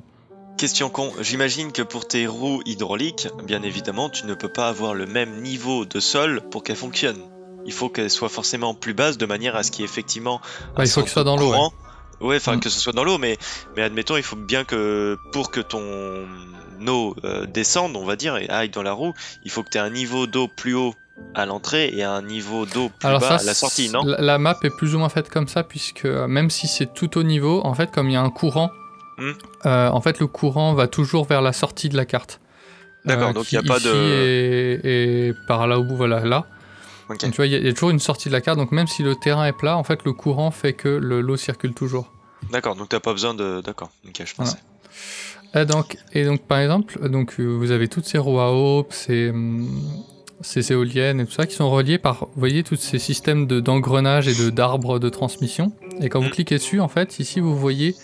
Question con, j'imagine que pour tes roues hydrauliques, bien évidemment, tu ne peux pas avoir le même niveau de sol pour qu'elles fonctionnent. Il faut qu'elles soient forcément plus basses de manière à ce qu'il y ait effectivement un Ouais, il faut que soit dans l'eau, courant. Ouais, enfin Mm. que ce soit dans l'eau, mais, mais admettons, il faut bien que pour que ton eau euh, descende, on va dire, et aille dans la roue, il faut que tu aies un niveau d'eau plus haut à l'entrée et un niveau d'eau plus Alors bas ça, à la sortie, non? la, map est plus ou moins faite comme ça, puisque euh, même si c'est tout au niveau, en fait, comme il y a un courant, Hmm. euh, en fait, le courant va toujours vers la sortie de la carte. D'accord, donc il y a pas de- est par là au bout, voilà, là. Donc, tu vois, il y, a- il y a toujours une sortie de la carte, donc même si le terrain est plat, en fait, le courant fait que le- l'eau circule toujours. D'accord, donc t'as pas besoin de. D'accord, ok, je Voilà. pensais. Et donc, et donc par exemple, donc, euh, vous avez toutes ces roues à eau, ces, hum, ces éoliennes et tout ça qui sont reliées par, vous voyez, tous ces systèmes de- d'engrenages et de- d'arbres de, transmission. Et quand vous Mm. cliquez dessus, en fait, ici vous voyez,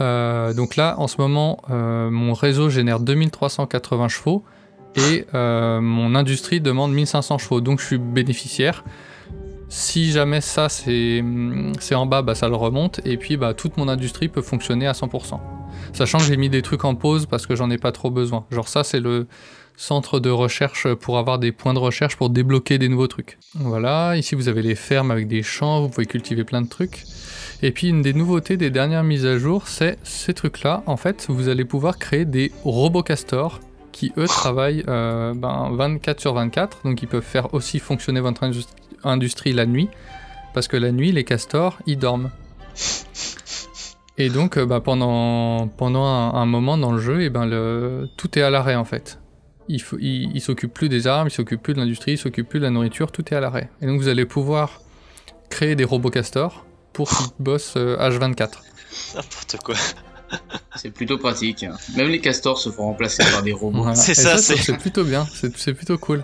euh, donc là, en ce moment, euh, mon réseau génère 2380 chevaux et euh, mon industrie demande 1500 chevaux. Donc je suis bénéficiaire. Si jamais ça c'est en bas, bah, ça le remonte et puis bah, toute mon industrie peut fonctionner à 100%. Sachant que j'ai mis des trucs en pause parce que j'en ai pas trop besoin. Genre ça c'est le centre de recherche pour avoir des points de recherche pour débloquer des nouveaux trucs. Voilà, ici vous avez les fermes avec des champs, vous pouvez cultiver plein de trucs. Et puis une des nouveautés des dernières mises à jour, c'est ces trucs-là. En fait, vous allez pouvoir créer des robots castors qui eux travaillent euh, ben, 24 sur 24, donc ils peuvent faire aussi fonctionner votre indus- industrie la nuit, parce que la nuit les castors ils dorment. Et donc euh, bah, pendant, pendant un, moment dans le jeu, ben, tout est à l'arrêt en fait. Il, faut, il, il s'occupe plus des armes, il s'occupe plus de l'industrie, il s'occupe plus de la nourriture, tout est à l'arrêt. Et donc vous allez pouvoir créer des robots castors pour qu'ils bossent euh, H24. N'importe quoi. C'est plutôt pratique. Même les castors se font remplacer par des robots. Voilà. C'est Et ça, c'est- c'est plutôt bien, c'est plutôt cool.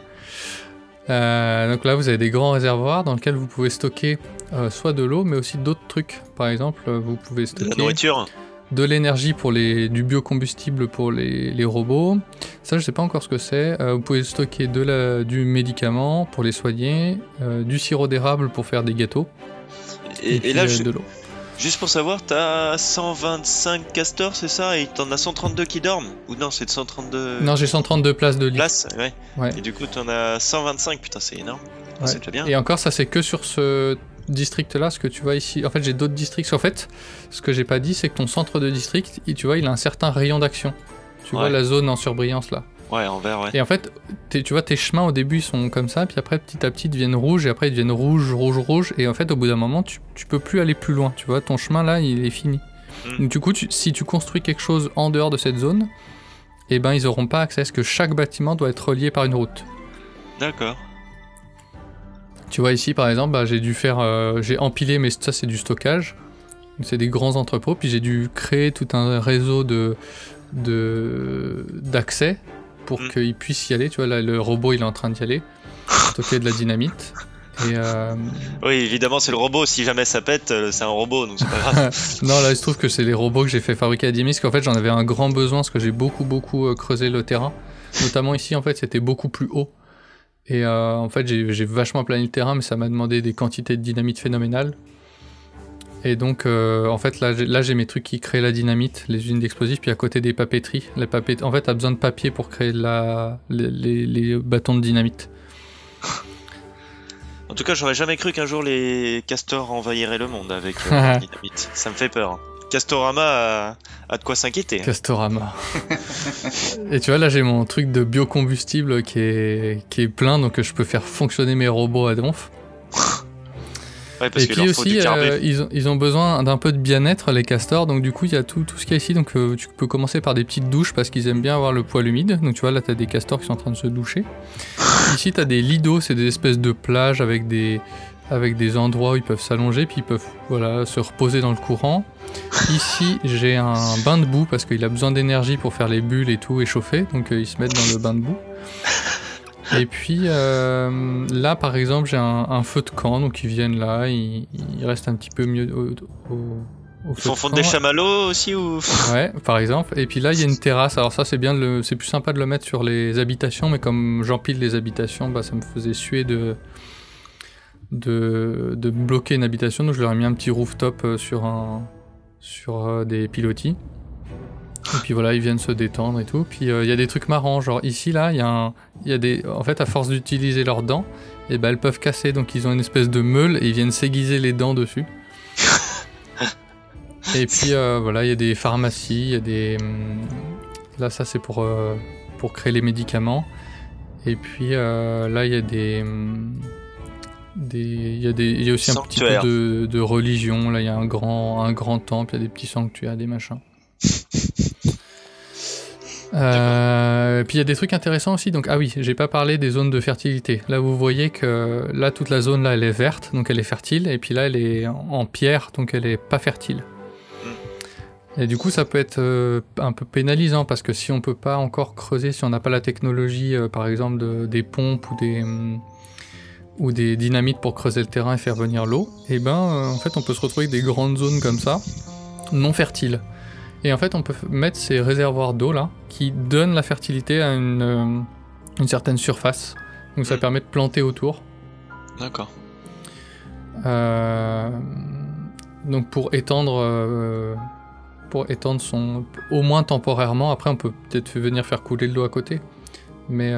Euh, donc là, vous avez des grands réservoirs dans lesquels vous pouvez stocker euh, soit de l'eau, mais aussi d'autres trucs. Par exemple, euh, vous pouvez De la stocker nourriture de l'énergie pour les, du biocombustible pour les, les robots. Ça, je sais pas encore ce que c'est. Euh, vous pouvez stocker de la, du médicament pour les soigner, euh, du sirop d'érable pour faire des gâteaux, Et, là, euh, je- de l'eau. Juste pour savoir, t'as 125 castors, c'est ça Et t'en as 132 qui dorment? Ou non, c'est de 132 Non, j'ai 132 places de lit. places Ouais. Ouais. Et du coup, t'en as 125, putain, c'est énorme. Ah, Ouais. C'est déjà bien. Et encore, ça c'est que sur ce district-là, ce que tu vois ici. En fait, j'ai d'autres districts. En fait, ce que j'ai pas dit, c'est que ton centre de district, il- tu vois, il a un certain rayon d'action. Tu vois la zone en surbrillance là. Ouais, en vert, ouais. Et en fait, tu vois, tes chemins au début sont comme ça, puis après petit à petit ils deviennent rouges, et après ils deviennent rouge, rouge, rouge, et en fait au bout d'un moment tu, tu peux plus aller plus loin, tu vois, ton chemin là il est fini. Mm. Donc du coup, tu- si tu construis quelque chose en dehors de cette zone, eh ben ils auront pas accès, parce que chaque bâtiment doit être relié par une route. D'accord. Tu vois ici par exemple, bah, j'ai dû faire, euh, j'ai empilé, mais ça c'est du stockage. C'est des grands entrepôts, puis j'ai dû créer tout un réseau de de- d'accès pour Mm. qu'ils puissent y aller. Tu vois là, le robot il est en train d'y aller, stocker de la dynamite. Et euh, Oui, évidemment, c'est le robot. Si jamais ça pète, euh, c'est un robot, donc c'est pas grave. non là il se trouve que c'est les robots que j'ai fait fabriquer à Dimis, qu'en fait j'en avais un grand besoin parce que j'ai beaucoup beaucoup euh, creusé le terrain. Notamment ici en fait c'était beaucoup plus haut. Et euh, en fait j'ai j'ai vachement plané le terrain mais ça m'a demandé des quantités de dynamite phénoménales. Et donc euh, en fait là j'ai- là j'ai mes trucs qui créent la dynamite, les usines d'explosifs, puis à côté des papeteries. Les papet... En fait t'as besoin de papier pour créer la... les, les- les bâtons de dynamite. En tout cas, j'aurais jamais cru qu'un jour les castors envahiraient le monde avec euh, leur dynamite. Ça me fait peur. Castorama a, a de quoi s'inquiéter. Castorama. Et tu vois, là, j'ai mon truc de biocombustible qui est, qui est plein, donc je peux faire fonctionner mes robots à donf. Ouais, parce et puis aussi, euh, ils, ont, ils ont besoin d'un peu de bien-être, les castors. Donc, du coup, il y a tout, tout ce qu'il y a ici. Donc, euh, tu peux commencer par des petites douches parce qu'ils aiment bien avoir le poil humide. Donc, tu vois, là, tu as des castors qui sont en train de se doucher. Ici, tu as des lidos, c'est des espèces de plages avec des, avec des endroits où ils peuvent s'allonger. Puis, ils peuvent voilà, se reposer dans le courant. Ici, j'ai un bain de boue parce qu'il a besoin d'énergie pour faire les bulles et tout, et chauffer. Donc, euh, ils se mettent dans le bain de boue. Et puis euh, là, par exemple, j'ai un, un feu de camp, donc ils viennent là, ils, ils restent un petit peu mieux au, au, au Ils feu font de fondre camp. des chamallows aussi ou Ouais, par exemple. Et puis là, il y a une terrasse. Alors ça, c'est bien, de le... c'est plus sympa de le mettre sur les habitations, mais comme j'empile les habitations, bah, ça me faisait suer de... de de bloquer une habitation. Donc je leur ai mis un petit rooftop euh, sur un sur euh, des pilotis. Et puis voilà, ils viennent se détendre et tout. Puis euh, il y a des trucs marrants, genre ici là, il y a un, y a des, en fait, à force d'utiliser leurs dents, et ben elles peuvent casser. Donc ils ont une espèce de meule et ils viennent s'aiguiser les dents dessus. et puis euh, voilà, il y a des pharmacies, il y a des, hum, là ça c'est pour euh, pour créer les médicaments. Et puis euh, là il y a des hum, des, il y a des, il y a aussi un petit peu de, de religion. Là il y a un grand, un grand temple, il y a des petits sanctuaires, des machins. Euh, puis il y a des trucs intéressants aussi. Donc ah oui, j'ai pas parlé des zones de fertilité. Là vous voyez que là toute la zone là elle est verte, donc elle est fertile, et puis là elle est en, pierre, donc elle est pas fertile. Et du coup ça peut être euh, un peu pénalisant parce que si on peut pas encore creuser, si on n'a pas la technologie, euh, par exemple de- des pompes ou des ou des dynamites pour creuser le terrain et faire venir l'eau, et ben euh, en fait on peut se retrouver avec des grandes zones comme ça, non fertiles. Et en fait, on peut mettre ces réservoirs d'eau là qui donnent la fertilité à une, euh, une certaine surface. Donc ça Mm. permet de planter autour. D'accord. Euh, donc pour étendre, euh, pour étendre son, au moins temporairement. Après, on peut peut-être venir faire couler de l'eau à côté, mais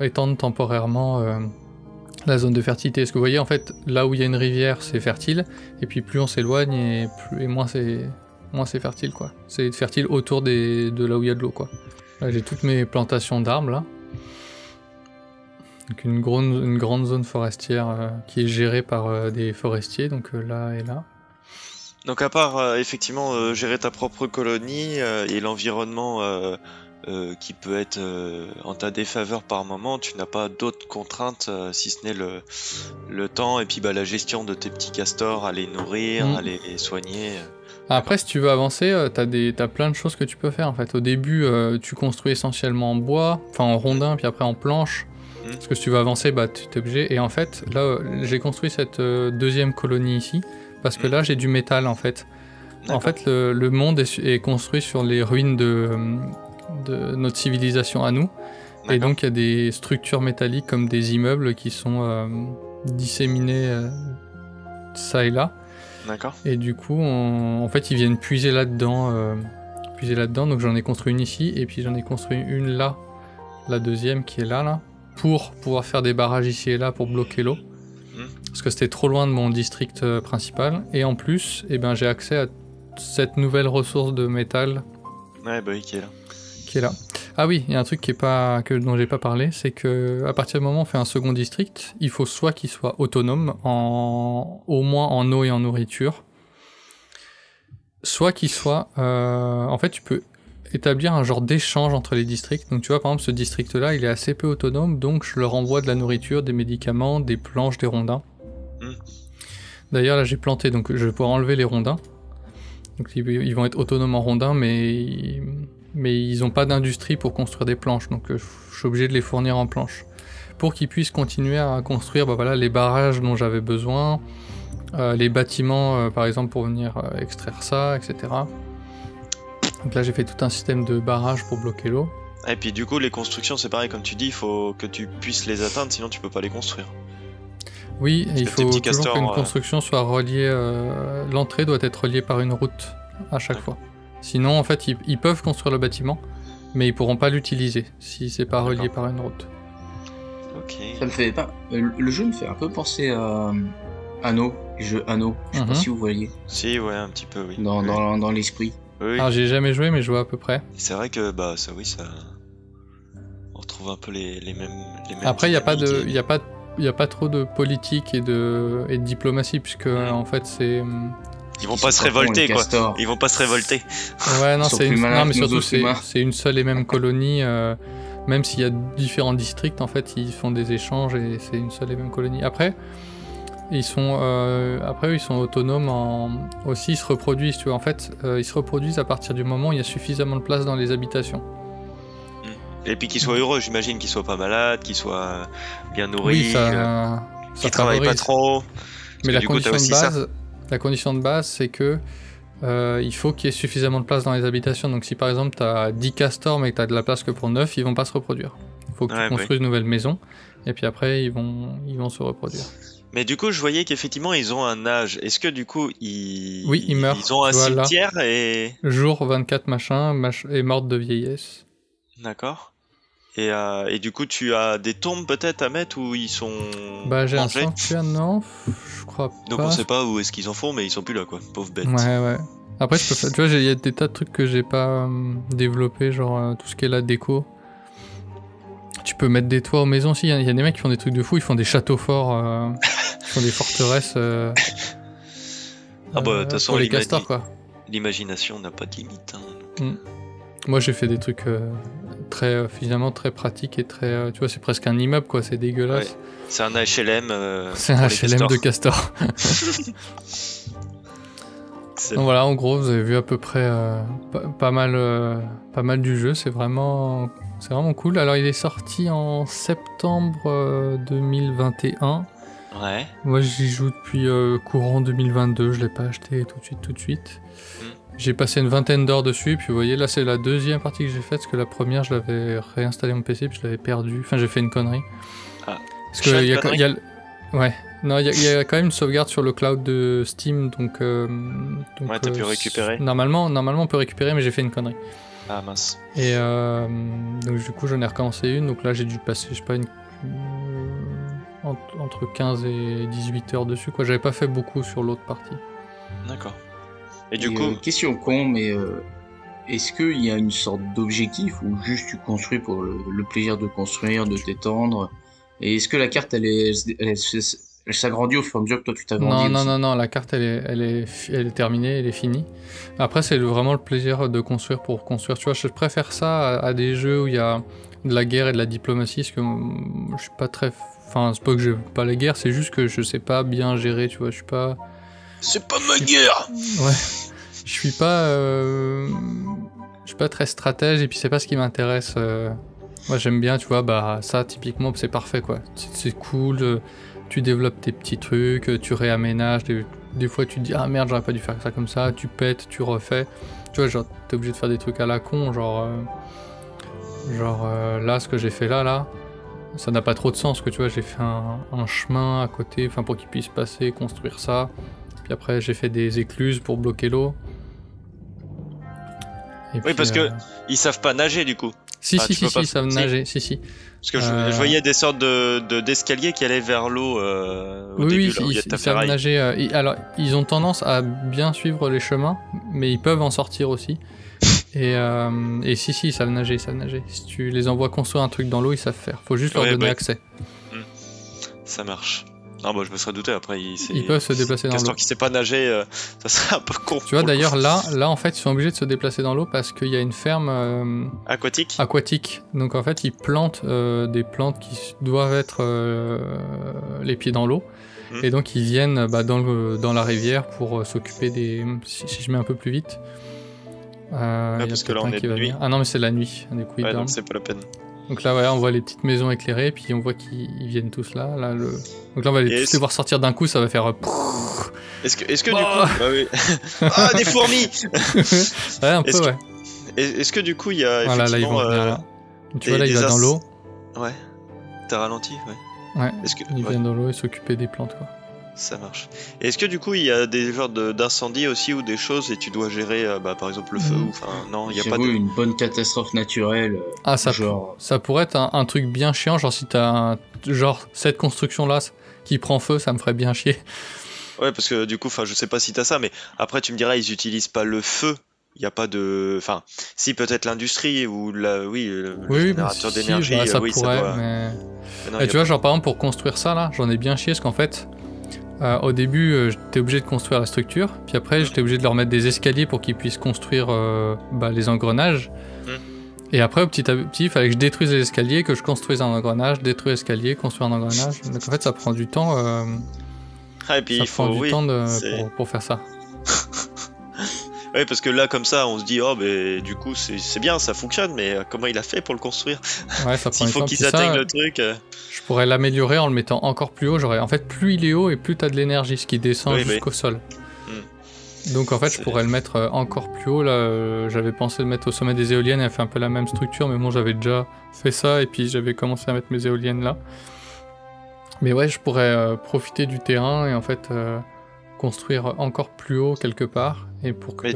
étendre temporairement la zone de fertilité. Parce que vous voyez, en fait, là où il y a une rivière, c'est fertile, et puis plus on s'éloigne et plus et moins c'est moins c'est fertile quoi. C'est fertile autour des, de là où il y a de l'eau quoi. Là, j'ai toutes mes plantations d'arbres là. Donc une grande, une grande zone forestière euh, qui est gérée par euh, des forestiers, donc euh, là et là. Donc à part effectivement gérer ta propre colonie et l'environnement qui peut être en ta défaveur par moment, tu n'as pas d'autres contraintes si ce n'est le, le temps et puis bah, la gestion de tes petits castors, à les nourrir, Mm. à les soigner. Après, si tu veux avancer, euh, t'as des, t'as plein de choses que tu peux faire en fait. Au début, euh, tu construis essentiellement en bois, enfin en rondin, puis après en planche. Mhm. Parce que si tu veux avancer, bah tu es obligé. Et en fait, là, euh, j'ai construit cette euh, deuxième colonie ici, parce que Mhm. là, j'ai du métal en fait. En fait, le, le monde est, construit sur les ruines de, de notre civilisation à nous. Et donc, il y a des structures métalliques comme des immeubles qui sont euh, disséminés euh, ça et là. D'accord. Et du coup, on- en fait, ils viennent puiser là-dedans. euh, puiser là-dedans. Donc, j'en ai construit une ici. Et puis, j'en ai construit une là. La deuxième qui est là, là. Pour pouvoir faire des barrages ici et là pour bloquer l'eau. Mhm. Parce que c'était trop loin de mon district euh, principal. Et en plus, eh ben, j'ai accès à cette nouvelle ressource de métal Ouais, bah oui, qui est là. qui est là. Ah oui, il y a un truc qui est pas que dont j'ai pas parlé, c'est que à partir du moment où on fait un second district, il faut soit qu'il soit autonome en au moins en eau et en nourriture, soit qu'il soit euh, en fait tu peux établir un genre d'échange entre les districts. Donc tu vois par exemple ce district là, il est assez peu autonome, donc je leur envoie de la nourriture, des médicaments, des planches, des rondins. Mm. D'ailleurs là j'ai planté donc je vais pouvoir enlever les rondins. Donc ils ils vont être autonomes en rondins mais mais ils n'ont pas d'industrie pour construire des planches, donc euh, je suis obligé de les fournir en planches. Pour qu'ils puissent continuer à construire bah voilà, les barrages dont j'avais besoin, euh, les bâtiments euh, par exemple pour venir extraire ça, etc. Donc là j'ai fait tout un système de barrages pour bloquer l'eau. Et puis du coup, les constructions, c'est pareil, comme tu dis, il faut que tu puisses les atteindre, sinon tu peux pas les construire. Oui, et il faut toujours castors, qu'une construction soit reliée. L'entrée doit être reliée par une route à chaque fois. Sinon, en fait, ils, ils peuvent construire le bâtiment, mais ils pourront pas l'utiliser si c'est pas relié par une route. Ok. Ça me fait pas. euh, Le jeu me fait un peu penser à euh, Anno, jeu Anno. Je sais Mhm. pas si vous voyez Si, ouais, un petit peu, oui. dans, Oui. dans, dans l'esprit. Oui. Alors, j'ai jamais joué, mais je vois à peu près. C'est vrai que bah ça oui ça on retrouve un peu les, les mêmes les mêmes Après, il n'y a pas de, dynamiques il et- y a pas il y a pas trop de politique et de, et de diplomatie, puisque Mhm. en fait, c'est. Ils vont pas se révolter, quoi. Ils vont pas se révolter. Ouais, non, c'est une... non, mais surtout, c'est une seule et même colonie. euh, même s'il y a différents districts, en fait, ils font des échanges et c'est une seule et même colonie. Après, ils sont, euh, après, ils sont autonomes en... aussi, ils se reproduisent, tu vois. En fait, euh, ils se reproduisent à partir du moment où il y a suffisamment de place dans les habitations. Et puis qu'ils soient heureux, j'imagine qu'ils soient pas malades, qu'ils soient bien nourris, oui, ça, euh, qu'ils travaillent pas trop. Mais la condition, de base, la condition de base, c'est que euh, il faut qu'il y ait suffisamment de place dans les habitations. Donc si par exemple tu as 10 castors mais que tu as de la place que pour 9, ils vont pas se reproduire. Il faut que Ouais, tu construises une nouvelle maison et puis après ils vont, ils vont se reproduire. Mais du coup, je voyais qu'effectivement, ils ont un âge. Est-ce que du coup, ils, Oui, ils meurent, Ils ont un cimetière et. Jour 24 machin, mach est morte de vieillesse. D'accord. Et, euh, et du coup, tu as des tombes peut-être à mettre où ils sont. Bah j'ai un sanctuaire, non Je crois Donc pas. on sait pas où est-ce qu'ils en font, mais ils sont plus là, quoi. Pauvre bête. Ouais, ouais. Après, je peux faire- tu vois, il y a des tas de trucs que j'ai pas euh, développé, genre euh, tout ce qui est la déco. Tu peux mettre des toits aux maisons aussi. Il y, a- il y a des mecs qui font des trucs de fou, ils font des châteaux forts, euh, ils font des forteresses. Ah bah, de toute façon, les castors, quoi. L'imagination n'a pas de limite. hein. Moi, j'ai fait des trucs très, euh, finalement, très pratiques et très. euh, tu vois, c'est presque un immeuble, quoi, c'est dégueulasse. C'est un HLM. euh, C'est un HLM de castor. Donc voilà, en gros, vous avez vu à peu près euh, pas, pas mal, euh, pas mal du jeu. C'est vraiment, c'est vraiment cool. Alors, il est sorti en septembre euh, 2021. Ouais. Moi, j'y joue depuis courant 2022. Je l'ai pas acheté tout de suite, tout de suite. Mm. J'ai passé une vingtaine d'heures dessus. Puis vous voyez, là, c'est la deuxième partie que j'ai faite. Parce que la première, je l'avais réinstallé mon PC, puis je l'avais perdu. Enfin, j'ai fait une connerie. Ah. Parce que y a, connerie il y a le- ouais. Non, il y, a- il y a quand même une sauvegarde sur le cloud de Steam, donc. euh, donc, Ouais, t'as pu euh, récupérer. Normalement, normalement, on peut récupérer, mais j'ai fait une connerie. Ah mince. Et euh, donc du coup, j'en ai recommencé une. Donc là, j'ai dû passer, je sais pas, une, entre 15 et 18 heures dessus. Quoi, j'avais pas fait beaucoup sur l'autre partie. D'accord. Et du Et, coup, euh, question con, mais euh, est-ce qu'il y a une sorte d'objectif ou juste tu construis pour le, le plaisir de construire, de t'étendre? Et est-ce que la carte, elle est, elle, est- elle s'agrandit au fur et à mesure que toi tu t'agrandis Non, non, non, non, la carte, elle est, elle est, fi- elle est terminée, elle est finie. Après, c'est vraiment le plaisir de construire pour construire. Tu vois, je préfère ça à, à des jeux où il y a de la guerre et de la diplomatie, parce que je suis pas très. Enfin, c'est pas que j'aime pas la guerre, c'est juste que je sais pas bien gérer, tu vois, je suis pas. C'est pas ma guerre. Ouais. Je suis pas. euh, Je suis pas très stratège et puis c'est pas ce qui m'intéresse. euh. Moi j'aime bien, tu vois, bah ça typiquement c'est parfait quoi. C'est cool, euh, tu développes tes petits trucs, tu réaménages. Des, fois tu te dis ah merde j'aurais pas dû faire ça comme ça, tu pètes, tu refais. Tu vois, genre t'es obligé de faire des trucs à la con, genre. Genre là ce que j'ai fait là, là. Ça n'a pas trop de sens que tu vois, j'ai fait un, un chemin à côté, enfin pour qu'il puisse passer, construire ça. Puis après, j'ai fait des écluses pour bloquer l'eau. Puis, parce que- euh, Ils savent pas nager du coup. Si, Ah, si, si, pas- me si. nager, si, si. Parce que je, Euh, je voyais des sortes de de- d'escaliers qui allaient vers l'eau euh, Oui, début oui, là il ils, ils savent nager. euh, ils- alors, ils ont tendance à bien suivre les chemins, mais ils peuvent en sortir aussi. Et, et si, si, ils savent nager, ils savent nager. Si tu les envoies construire un truc dans l'eau, ils savent faire. Faut juste leur donner bah, accès. Ça marche. Non, bah je me serais douté après. Il, Ils peuvent se déplacer dans l'eau. qui sait pas nager, euh, ça serait un peu con. Tu vois, d'ailleurs, là, là, en fait, ils sont obligés de se déplacer dans l'eau parce qu'il y a une ferme. euh, Aquatique aquatique. Donc en fait, ils plantent euh, des plantes qui doivent être les pieds dans l'eau. Mhm. Et donc ils viennent bah, dans, le- dans la rivière pour s'occuper des... Si, si je mets un peu plus vite. Euh, il y a parce que là, on est qui de va nuit. venir. Ah non mais c'est la nuit. Du coup, Ouais, donc c'est pas la peine. Donc là, voilà, on voit les petites maisons éclairées, puis on voit qu'ils ils viennent tous là. là le... Donc là, on va les, tous les voir sortir d'un coup, ça va faire... euh, Est-ce que, que Oh. du coup. Bah oui. ah, des fourmis ouais, un peu, Est-ce que- ouais. Est- Est-ce que du coup, il y a. Voilà, là, ils vont venir euh, là. Tu des- vois, là, il va dans l'eau. Ouais. T'as ralenti, ouais. Ouais, que. il ouais, vient dans l'eau et s'occuper des plantes, quoi. Ça marche. Est-ce que du coup, il y a des genres de- d'incendies aussi ou des choses et tu dois gérer, euh, bah, par exemple, le feu Mhm. ou. Enfin, non, il y a pas de. une bonne catastrophe naturelle. euh, Ah, ça, genre, Ça pourrait être un, un truc bien chiant, genre si t'as un, genre cette construction là qui prend feu, ça me ferait bien chier. Ouais, parce que du coup, enfin, je sais pas si t'as ça, mais après, tu me diras, ils utilisent pas le feu. Il y a pas de. Enfin, si, peut-être l'industrie ou la. Oui, le, Oui, générateur si, d'énergie, bah, ça euh, oui, pourrait, ça doit. mais Mais non, Et tu vois, genre par exemple pour construire ça là, j'en ai bien chié parce qu'en fait, euh, au début, euh, j'étais obligé de construire la structure, puis après, j'étais obligé de leur mettre des escaliers pour qu'ils puissent construire euh, bah, les engrenages. Mm. Et après, petit à petit, il fallait que je détruise les escaliers, que je construise un engrenage, détruire l'escalier, construire un engrenage. Donc en fait, ça prend du temps. Ah, et puis ça il faut, prend du oui. temps de- c'est- pour, pour faire ça. Ouais, parce que là, comme ça, on se dit, oh, mais du coup, c'est bien, ça fonctionne, mais euh, comment il a fait pour le construire? Ouais, ça prend du faut qu'ils ça, atteignent le truc. euh, Je pourrais l'améliorer en le mettant encore plus haut. J'aurais en fait plus il est haut et plus t'as de l'énergie, ce qui descend Oui, oui. jusqu'au sol. Donc en fait, je pourrais le mettre euh, encore plus haut. Là, j'avais pensé le mettre au sommet des éoliennes. Elle fait un peu la même structure, mais bon, j'avais déjà fait ça et puis j'avais commencé à mettre mes éoliennes là. Mais ouais, je pourrais euh, profiter du terrain et en fait euh, construire encore plus haut quelque part et pour que. Mais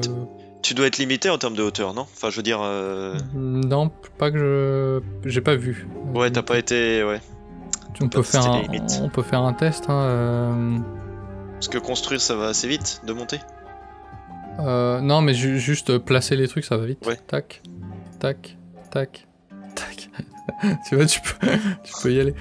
Tu dois être limité en termes de hauteur, non? Enfin, je veux dire. euh, Non, pas que je. J'ai pas vu. Ouais, t'as pas été. Ouais. On peut, faire un, on peut faire un test. Hein, euh, Parce que construire, ça va assez vite de monter. Euh, non, mais ju- juste placer les trucs, ça va vite. Ouais. Tac, tac, tac, tac. tu vois, tu peux, tu peux y aller.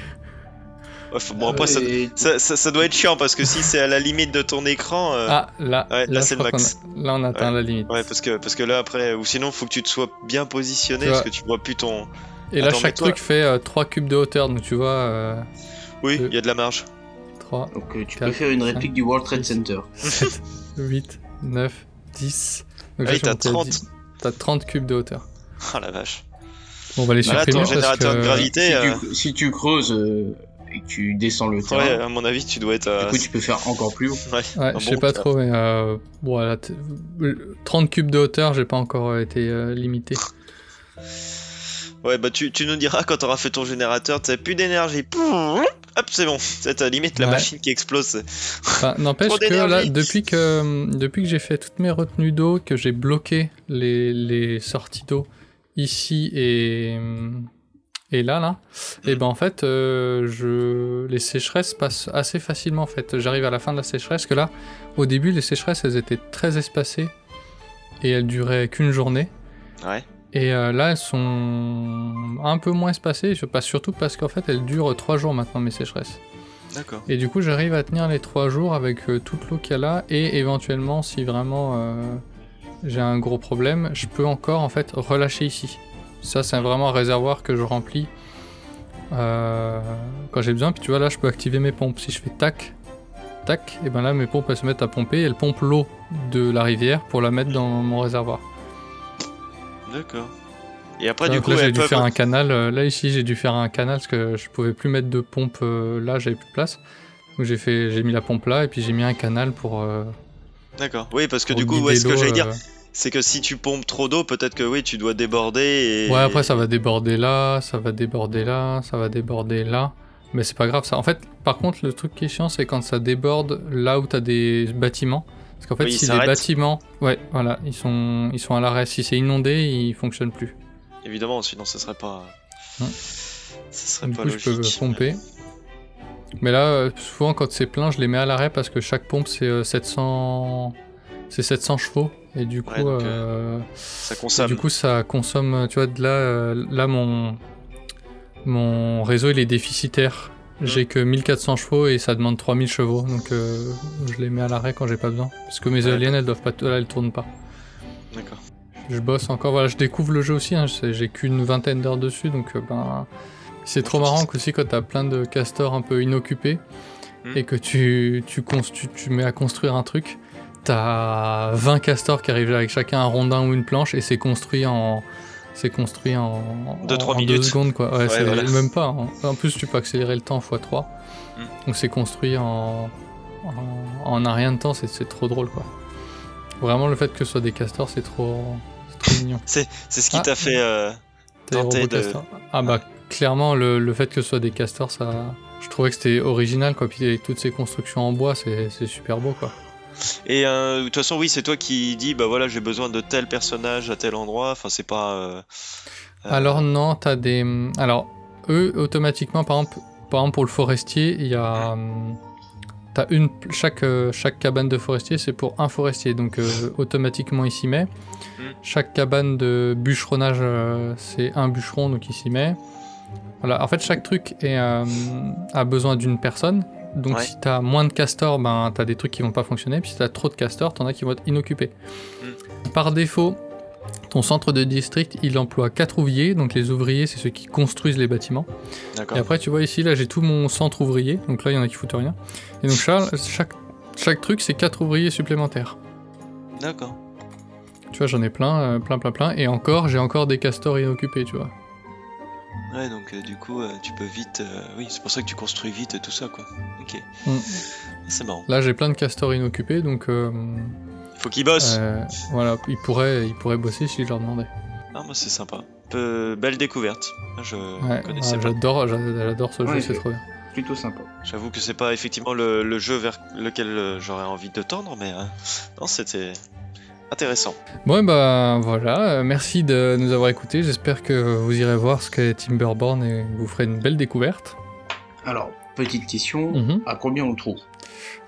Bon, après, ça, Et- ça, ça- ça doit être chiant parce que si c'est à la limite de ton écran. euh, Ah, là, ouais, là, là, c'est le max. a- là, on atteint la limite. Ouais, parce que, parce que là, après. Ou sinon, faut que tu te sois bien positionné parce que tu vois plus ton. Et là, Attends, chaque truc fait 3 cubes de hauteur, donc tu vois, euh, Oui, Euh. il y a de la marge. 3, Donc euh, tu peux faire une réplique du World Trade. Center. 7, 8, 9, 10. Donc là, t'as montais à 30. 10. T'as 30 cubes de hauteur. Oh la vache. Bon, on va les Bah là, supprimer ton parce générateur de que... gravité. Si, euh, tu, si tu creuses euh, et que tu descends le terrain, Ouais, à mon avis, tu dois être. du à- coup tu peux faire encore plus haut. Ouais, Ouais, un je sais bon pas trop, mais euh, voilà, t- 30 cubes de hauteur, j'ai pas encore euh, été euh, limité. Ouais, bah tu, tu nous diras quand t'auras fait ton générateur, t'as plus d'énergie. Hop, c'est bon. C'est à la limite la Ouais. machine qui explose. Enfin, N'empêche que là, depuis que, depuis que j'ai fait toutes mes retenues d'eau, que j'ai bloqué les, les sorties d'eau ici et, et là, là, et ben en fait, euh, je, les sécheresses passent assez facilement en fait. J'arrive à la fin de la sécheresse, que là, au début, les sécheresses, elles étaient très espacées et elles duraient qu'une journée. Ouais. Et euh, là, elles sont un peu moins espacées, je passe surtout parce qu'en fait, elles durent 3 jours maintenant, mes sécheresses. D'accord. Et du coup, j'arrive à tenir les 3 jours avec euh, toute l'eau qu'il y a là, et éventuellement, si vraiment j'ai un gros problème, je peux encore en fait relâcher ici. Ça, c'est vraiment un réservoir que je remplis euh, quand j'ai besoin. Puis tu vois, là, je peux activer mes pompes. Si je fais tac, tac, et ben là, mes pompes elles se mettent à pomper, elles pompent l'eau de la rivière pour la mettre dans mon réservoir. D'accord. Et après, Donc du coup, là, j'ai dû faire un canal. euh, là, ici, j'ai dû faire un canal parce que je pouvais plus mettre de pompe euh, là, j'avais plus de place. Donc j'ai fait, j'ai mis la pompe là et puis j'ai mis un canal pour. euh, D'accord. Oui, parce que du coup, ouais, ce que j'allais dire. C'est que si tu pompes trop d'eau, peut-être que oui, tu dois déborder. Et... Ouais, après ça va déborder là, ça va déborder là, ça va déborder là. Mais c'est pas grave ça. En fait, par contre, le truc qui est chiant, c'est quand ça déborde là où t'as des bâtiments. Parce qu'en fait, Oui, si les bâtiments, ouais, voilà, ils sont, ils sont à l'arrêt. Si c'est inondé, ils fonctionnent plus. Évidemment, sinon, ça serait pas. Ouais. Ça serait Du pas coup, je logique. peux pomper. Mais là, euh, souvent, quand c'est plein, je les mets à l'arrêt parce que chaque pompe, c'est euh, 700... c'est 700 chevaux. Et du coup, Ouais, donc, euh, Ça consomme. du coup, ça consomme, tu vois, de là, euh, là, mon, mon réseau, il est déficitaire. Mmh. J'ai que 1400 chevaux et ça demande 3000 chevaux. Donc, euh, je les mets à l'arrêt quand j'ai pas besoin. Parce que mes Ouais, éoliennes, elles doivent pas, là, elles tournent pas. D'accord. Je bosse encore, voilà, je découvre le jeu aussi, hein, j'ai qu'une vingtaine d'heures dessus, donc euh, ben, c'est trop marrant qu'aussi quand t'as plein de castors un peu inoccupés Hmm. et que tu, tu, cons- tu, tu mets à construire un truc, t'as 20 castors qui arrivent avec chacun un rondin ou une planche et c'est construit en... C'est construit en, Deux, en- trois en deux minutes. secondes quoi. Ouais, Ouais, voilà. même pas. En, en plus, tu peux accélérer le temps x3. Hmm. Donc c'est construit en, en, en un rien de temps, c'est trop drôle quoi. Vraiment, le fait que ce soit des castors, c'est trop, c'est trop mignon. C'est ce qui Ah. t'a fait. euh, Tenter de-. Ah bah clairement le, le fait que ce soit des castors ça je trouvais que c'était original quoi puis avec toutes ces constructions en bois c'est c'est super beau quoi. Et euh, de toute façon, oui, c'est toi qui dis, bah voilà, j'ai besoin de tel personnage à tel endroit. Enfin, c'est pas. euh, euh, Alors non, t'as des alors eux automatiquement par exemple par exemple pour le forestier, il y a hum, t'as une chaque chaque cabane de forestier, c'est pour un forestier donc euh, automatiquement il s'y met. Mm. Chaque cabane de bûcheronnage euh, c'est un bûcheron donc il s'y met. Voilà, en fait, chaque truc est, euh, a besoin d'une personne. Donc, Ouais. si t'as moins de castors, ben, t'as des trucs qui vont pas fonctionner. Puis, si t'as trop de castors, t'en as qui vont être inoccupés. Hmm. Par défaut, ton centre de district, il emploie 4 ouvriers. Donc, les ouvriers, c'est ceux qui construisent les bâtiments. Et après, tu vois ici, là, j'ai tout mon centre ouvrier. Donc là, il y en a qui foutent rien. Et donc, Charles, chaque, chaque truc, c'est 4 ouvriers supplémentaires. D'accord. Tu vois, j'en ai plein, euh, plein, plein, plein. Et encore, j'ai encore des castors inoccupés, tu vois. Ouais, donc euh, du coup, euh, tu peux vite. euh, Oui, c'est pour ça que tu construis vite tout ça, quoi. Ok. Mm. C'est marrant. Là, j'ai plein de castors inoccupés, donc euh, Faut qu'il bosse. euh, voilà, ils pourraient, ils pourraient bosser si je leur demandais. Ah, moi, c'est sympa. Peu... Belle découverte. Je Ouais, connaissais pas. j'adore, j'a- j'adore ce jeu, c'est c'est- trop bien. Plutôt sympa. J'avoue que c'est pas effectivement le, le jeu vers lequel euh, j'aurais envie de tendre, mais euh, non, c'était intéressant. Bon, bah voilà, euh, merci de nous avoir écoutés. J'espère que vous irez voir ce qu'est Timberborn et vous ferez une belle découverte. Alors, petite question, Mhm. à combien on le trouve?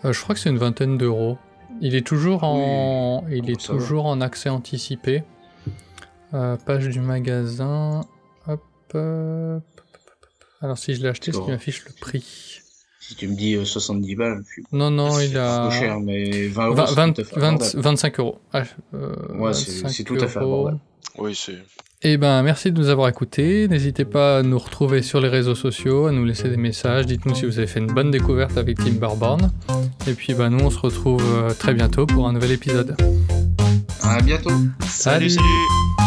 Euh, je crois que c'est une vingtaine d'euros. Il est toujours en, il est ça va. toujours en accès anticipé. Euh, page du magasin. Hop, Alors si je l'ai acheté, est-ce qu'il D'accord. m'affiche le prix Si tu me dis euh, 70 balles, je suis Non, non, il a cher, mais 20 euros, vingt- c'est vingt- tout à fait vingt- abordable. 25 euros. Ah, euh, Ouais, c'est- 25 c'est tout à fait abordable. Oui, c'est. Eh ben, merci de nous avoir écoutés. N'hésitez pas à nous retrouver sur les réseaux sociaux, à nous laisser des messages. Dites-nous si vous avez fait une bonne découverte avec Timberborn. Et puis, ben, nous, on se retrouve euh, très bientôt pour un nouvel épisode. À bientôt Salut, Salut. salut